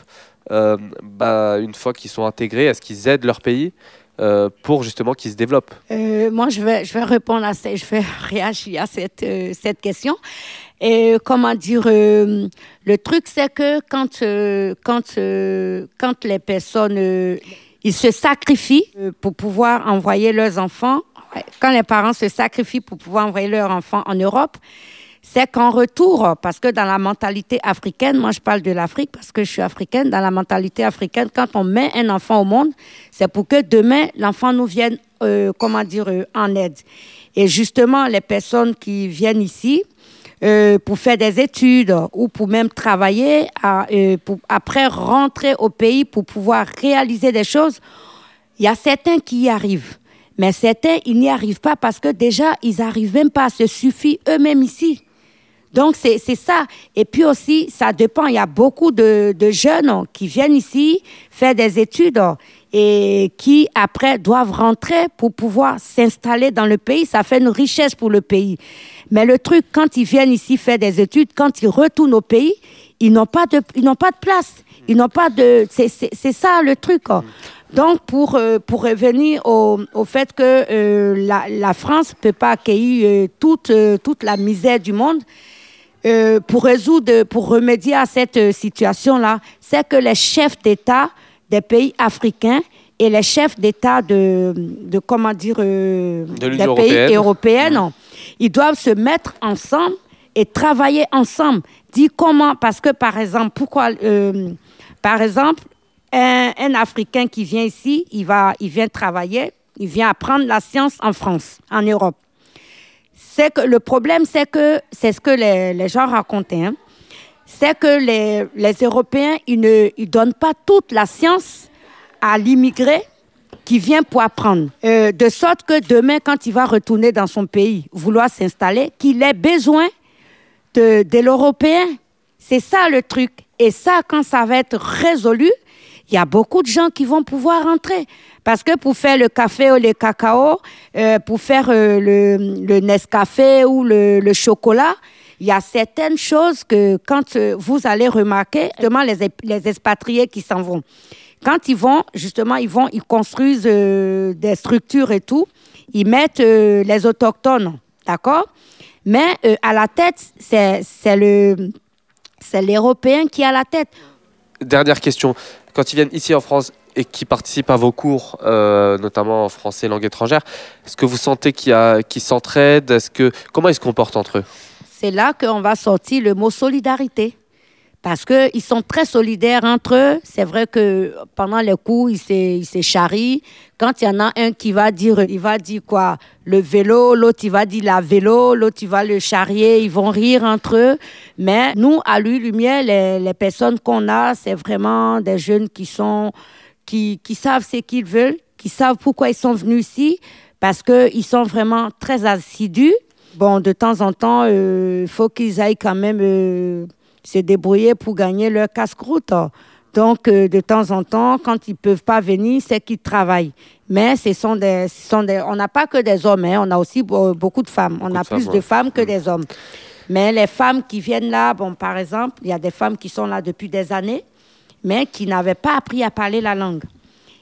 bah, une fois qu'ils sont intégrés, est-ce qu'ils aident leur pays euh, pour justement qu'ils se développent? Euh, moi, je vais, je vais répondre à ça, je vais réagir à cette, euh, cette question. Et comment dire, euh, le truc, c'est que quand, euh, quand, euh, quand les personnes, euh, ils se sacrifient euh, pour pouvoir envoyer leurs enfants, quand les parents se sacrifient pour pouvoir envoyer leurs enfants en Europe, c'est qu'en retour, parce que dans la mentalité africaine, moi je parle de l'Afrique parce que je suis africaine, dans la mentalité africaine, quand on met un enfant au monde, c'est pour que demain, l'enfant nous vienne, euh, comment dire, euh, en aide. Et justement, les personnes qui viennent ici euh, pour faire des études ou pour même travailler, euh, pour après rentrer au pays pour pouvoir réaliser des choses, il y a certains qui y arrivent. Mais certains, ils n'y arrivent pas parce que déjà, ils n'arrivent même pas à se suffire eux-mêmes ici. Donc, c'est ça. Et puis aussi, ça dépend. Il y a beaucoup de, de jeunes qui viennent ici faire des études et qui, après, doivent rentrer pour pouvoir s'installer dans le pays. Ça fait une richesse pour le pays. Mais le truc, quand ils viennent ici faire des études, quand ils retournent au pays, ils n'ont pas de, ils n'ont pas de place. Ils n'ont pas de... C'est ça le truc. quoi. Donc, pour, euh, pour revenir au, au fait que euh, la, la France ne peut pas accueillir euh, toute, toute la misère du monde, euh, pour résoudre, pour remédier à cette euh, situation-là, c'est que les chefs d'État des pays africains et les chefs d'État de, de, comment dire, euh, De des pays européens, ils doivent se mettre ensemble et travailler ensemble. Dis comment, parce que par exemple, pourquoi, euh, par exemple, un, un Africain qui vient ici, il, va, il vient travailler, il vient apprendre la science en France, en Europe. C'est que le problème, c'est que, c'est ce que les, les gens racontaient, hein, c'est que les, les Européens, ils ne ils donnent pas toute la science à l'immigré qui vient pour apprendre. Euh, de sorte que demain, quand il va retourner dans son pays, vouloir s'installer, qu'il ait besoin de, de l'européen. C'est ça le truc. Et ça, quand ça va être résolu, il y a beaucoup de gens qui vont pouvoir rentrer. Parce que pour faire le café ou le cacao, euh, pour faire euh, le, Nescafé ou le, chocolat, il y a certaines choses que quand euh, vous allez remarquer, justement les, les expatriés qui s'en vont, quand ils vont, justement, ils vont, ils construisent des structures et tout, ils mettent les autochtones, d'accord? Mais à la tête, c'est c'est le, c'est l'Européen qui à la tête. Dernière question. Quand ils viennent ici en France et qui participent à vos cours, euh, notamment en français langue étrangère, est-ce que vous sentez qu'ils s'entraident? Est-ce que comment ils se comportent entre eux? C'est là qu'on va sortir le mot solidarité. Parce qu'ils sont très solidaires entre eux. C'est vrai que pendant les cours, ils se, charrient. Quand il y en a un qui va dire, il va dire quoi? Le vélo, l'autre il va dire la vélo, l'autre il va le charrier, ils vont rire entre eux. Mais nous, à lui Lumière, les personnes qu'on a, c'est vraiment des jeunes qui sont, qui, qui savent ce qu'ils veulent, qui savent pourquoi ils sont venus ici, parce qu'ils sont vraiment très assidus. Bon, de temps en temps, euh, il faut qu'ils aillent quand même euh, se débrouiller pour gagner leur casse-croûte. Donc, euh, de temps en temps, quand ils ne peuvent pas venir, c'est qu'ils travaillent. Mais ce sont des, ce sont des, on n'a pas que des hommes, hein, on a aussi be- beaucoup de femmes. on a de plus femmes, de ouais. femmes que des hommes. Mais les femmes qui viennent là, bon, par exemple, il y a des femmes qui sont là depuis des années, mais qui n'avaient pas appris à parler la langue.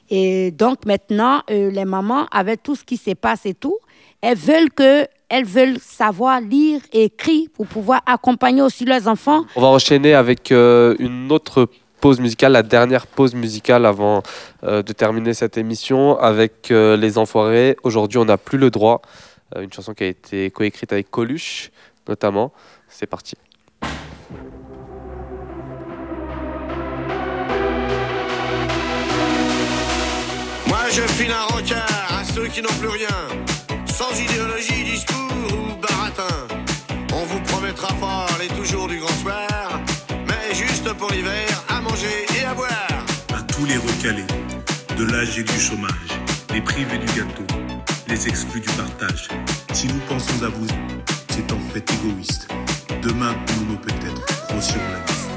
Et donc maintenant, euh, les mamans, avec tout ce qui se passe et tout, elles veulent que, elles veulent savoir lire et écrire pour pouvoir accompagner aussi leurs enfants. On va enchaîner avec euh, une autre pause musicale, la dernière pause musicale avant euh, de terminer cette émission avec Les Enfoirés. Aujourd'hui, on n'a plus le droit. Une chanson qui a été coécrite avec Coluche, notamment. C'est parti. Je file un rencard à ceux qui n'ont plus rien, sans idéologie, discours ou baratin. On vous promettra pas les toujours du grand soir, mais juste pour l'hiver, à manger et à boire. à tous les recalés, de l'âge et du chômage, les privés du gâteau, les exclus du partage. Si nous pensons à vous, c'est en fait égoïste. Demain, nous nous peut-être grosserons la liste.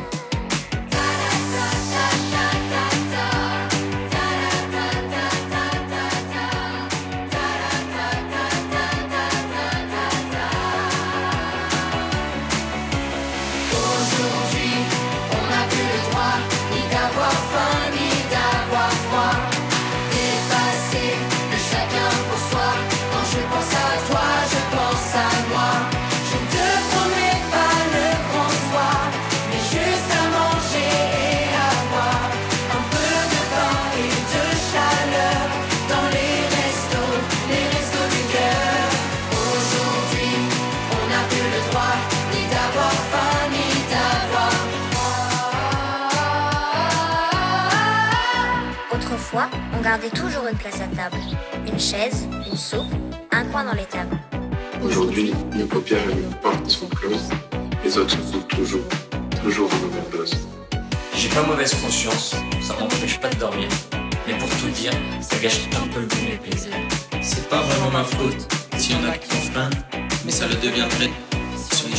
Toujours une place à table. Une chaise, une soupe, un coin dans les tables. Aujourd'hui, nos paupières et nos portes sont closes. Les autres sont toujours, toujours en overdose. J'ai pas mauvaise conscience, ça m'empêche pas de dormir. Mais pour tout dire, ça gâche un peu le goût de mes plaisirs. C'est pas vraiment ma faute s'il y en a qui ont faim, mais ça le deviendrait si on y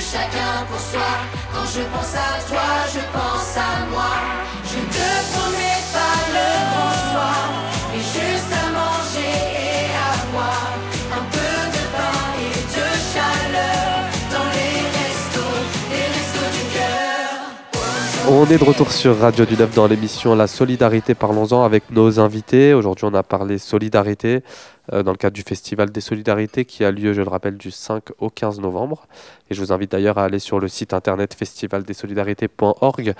chacun pour soi. Quand je pense à toi, je pense à moi. Je ne te promets pas le grand soir, On est de retour sur Radio du Neuf dans l'émission La Solidarité, parlons-en avec nos invités. Aujourd'hui, on a parlé solidarité euh, dans le cadre du Festival des Solidarités qui a lieu, je le rappelle, du 5 au 15 novembre. Et je vous invite d'ailleurs à aller sur le site internet festivaldessolidarités.org.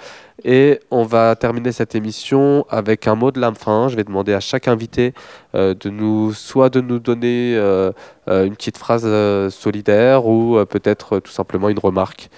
Et on va terminer cette émission avec un mot de la fin. Je vais demander à chaque invité euh, de nous, soit de nous donner euh, une petite phrase solidaire ou peut-être tout simplement une remarque.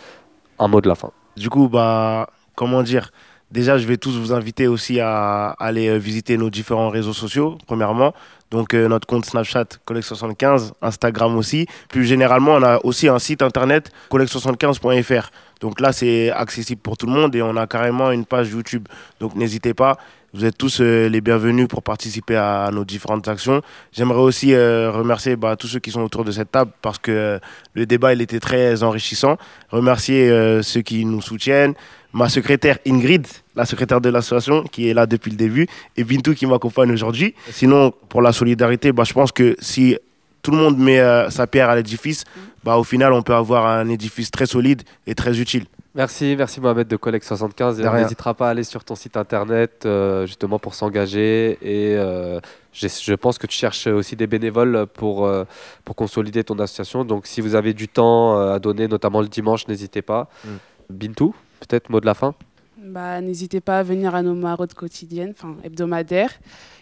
Un mot de la fin. Du coup, bah, comment dire Déjà, je vais tous vous inviter aussi à aller euh, visiter nos différents réseaux sociaux, premièrement. Donc, euh, notre compte Snapchat, Collect75, Instagram aussi. Plus généralement, on a aussi un site internet, collect75.fr. Donc là, c'est accessible pour tout le monde et on a carrément une page YouTube. Donc, n'hésitez pas. Vous êtes tous euh, les bienvenus pour participer à, nos différentes actions. J'aimerais aussi remercier bah, tous ceux qui sont autour de cette table parce que le débat il était très enrichissant. Remercier ceux qui nous soutiennent, ma secrétaire Ingrid, la secrétaire de l'association qui est là depuis le début, et Bintou qui m'accompagne aujourd'hui. Sinon, pour la solidarité, bah, je pense que si tout le monde met euh, sa pierre à l'édifice, bah, au final, on peut avoir un édifice très solide et très utile. Merci, merci Mohamed de Collect 75. Et on n'hésitera pas à aller sur ton site internet euh, justement pour s'engager. Et euh, je pense que tu cherches aussi des bénévoles pour, euh, pour consolider ton association. Donc si vous avez du temps à donner, notamment le dimanche, n'hésitez pas. Mm. Bintou, peut-être mot de la fin Bah, N'hésitez pas à venir à nos maraudes quotidiennes, enfin hebdomadaires,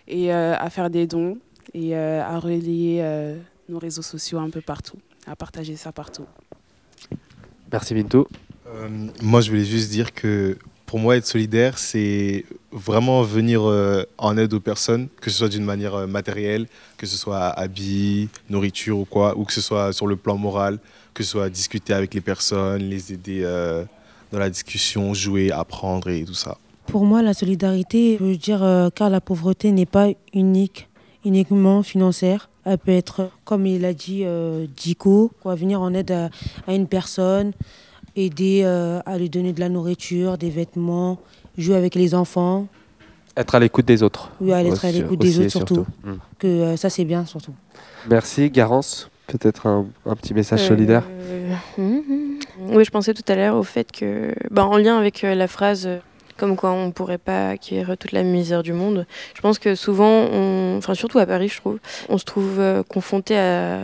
et euh, à faire des dons et euh, à relayer euh, nos réseaux sociaux un peu partout, à partager ça partout. Merci Bintou. Euh, moi, je voulais juste dire que Pour moi, être solidaire, c'est vraiment venir euh, en aide aux personnes, que ce soit d'une manière euh, matérielle, que ce soit habits, nourriture ou quoi, ou que ce soit sur le plan moral, que ce soit discuter avec les personnes, les aider euh, dans la discussion, jouer, apprendre et tout ça. Pour moi, la solidarité, je veux dire, euh, car la pauvreté n'est pas unique, uniquement financière. Elle peut être, comme il a dit, euh, Dico, quoi, venir en aide à, à une personne, aider euh, à lui donner de la nourriture, des vêtements, jouer avec les enfants. Être à l'écoute des autres. Oui, à être à l'écoute des autres surtout. Mm. Que euh, ça, c'est bien surtout. Merci. Garance, peut-être un, un petit message solidaire hum, hum. Oui, je pensais tout à l'heure au fait que, bah, en lien avec euh, la phrase euh, comme quoi on ne pourrait pas acquérir toute la misère du monde, je pense que souvent, on- enfin surtout à Paris, je trouve, on se trouve euh, confronté à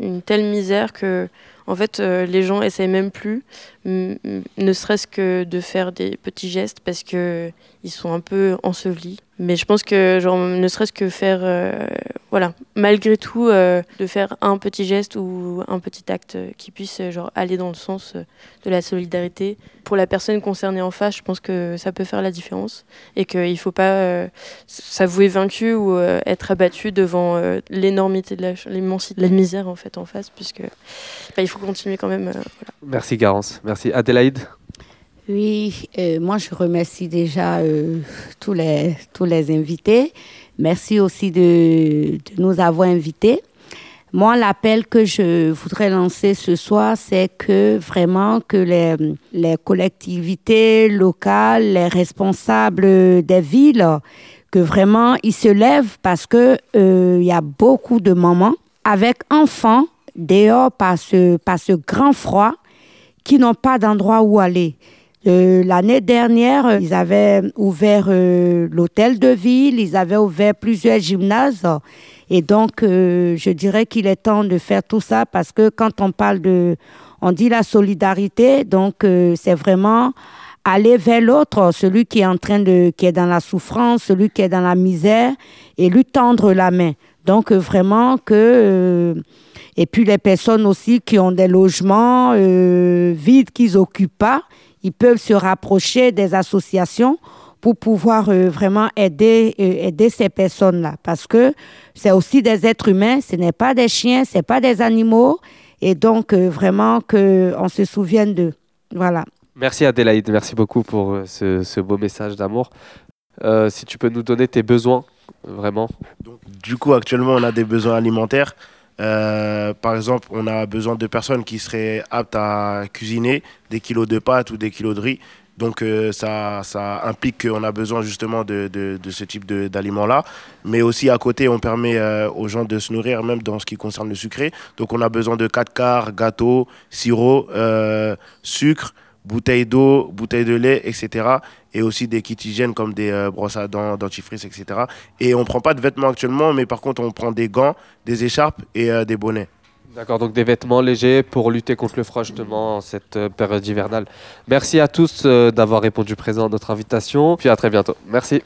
une telle misère que, en fait, les gens essayent même plus, ne serait-ce que de faire des petits gestes parce que ils sont un peu ensevelis. Mais je pense que, genre, ne serait-ce que faire, euh, voilà, malgré tout, euh, de faire un petit geste ou un petit acte qui puisse, euh, genre, aller dans le sens de la solidarité. Pour la personne concernée en face, je pense que ça peut faire la différence et qu'il ne faut pas s'avouer vaincu ou être abattu devant l'énormité de la, misère, en fait, en face, puisque bah, il faut continuer quand même. Merci Garance. Merci Adélaïde. Oui, euh, moi je remercie déjà euh, tous, les, tous les invités. Merci aussi de, de nous avoir invités. Moi, l'appel que je voudrais lancer ce soir, c'est que vraiment que les, les collectivités locales, les responsables des villes, que vraiment ils se lèvent parce que euh, il y a beaucoup de mamans avec enfants dehors par ce, par ce grand froid qui n'ont pas d'endroit où aller. Euh, L'année dernière, euh, ils avaient ouvert euh, l'hôtel de ville, ils avaient ouvert plusieurs gymnases. Et donc, euh, je dirais qu'il est temps de faire tout ça parce que quand on parle de, on dit la solidarité, donc euh, c'est vraiment aller vers l'autre, celui qui est en train de, qui est dans la souffrance, celui qui est dans la misère, et lui tendre la main. Donc vraiment que et puis les personnes aussi qui ont des logements euh, vides qu'ils occupent pas, ils peuvent se rapprocher des associations pour pouvoir euh, vraiment aider euh, aider ces personnes-là parce que c'est aussi des êtres humains, ce n'est pas des chiens, c'est pas des animaux et donc euh, vraiment que on se souvienne d'eux. Voilà. Merci Adélaïde. Merci beaucoup pour euh, ce, ce beau message d'amour. Euh, si tu peux nous donner tes besoins, vraiment. Du coup, actuellement, on a des besoins alimentaires. Euh, par exemple, on a besoin de personnes qui seraient aptes à cuisiner des kilos de pâtes ou des kilos de riz. Donc euh, ça, implique qu'on a besoin justement de, ce type d'aliments-là. Mais aussi à côté, on permet euh, aux gens de se nourrir, même dans ce qui concerne le sucré. Donc on a besoin de 4 quarts, gâteaux, sirop, sucre, bouteilles d'eau, bouteilles de lait, etc. Et aussi des kits hygiène comme des euh, brosses à dents, dentifrice, etc. Et on prend pas de vêtements actuellement, mais par contre on prend des gants, des écharpes et euh, des bonnets. D'accord, donc des vêtements légers pour lutter contre le froid justement en cette euh, période hivernale. Merci à tous euh, d'avoir répondu présent à notre invitation. Puis à très bientôt. Merci.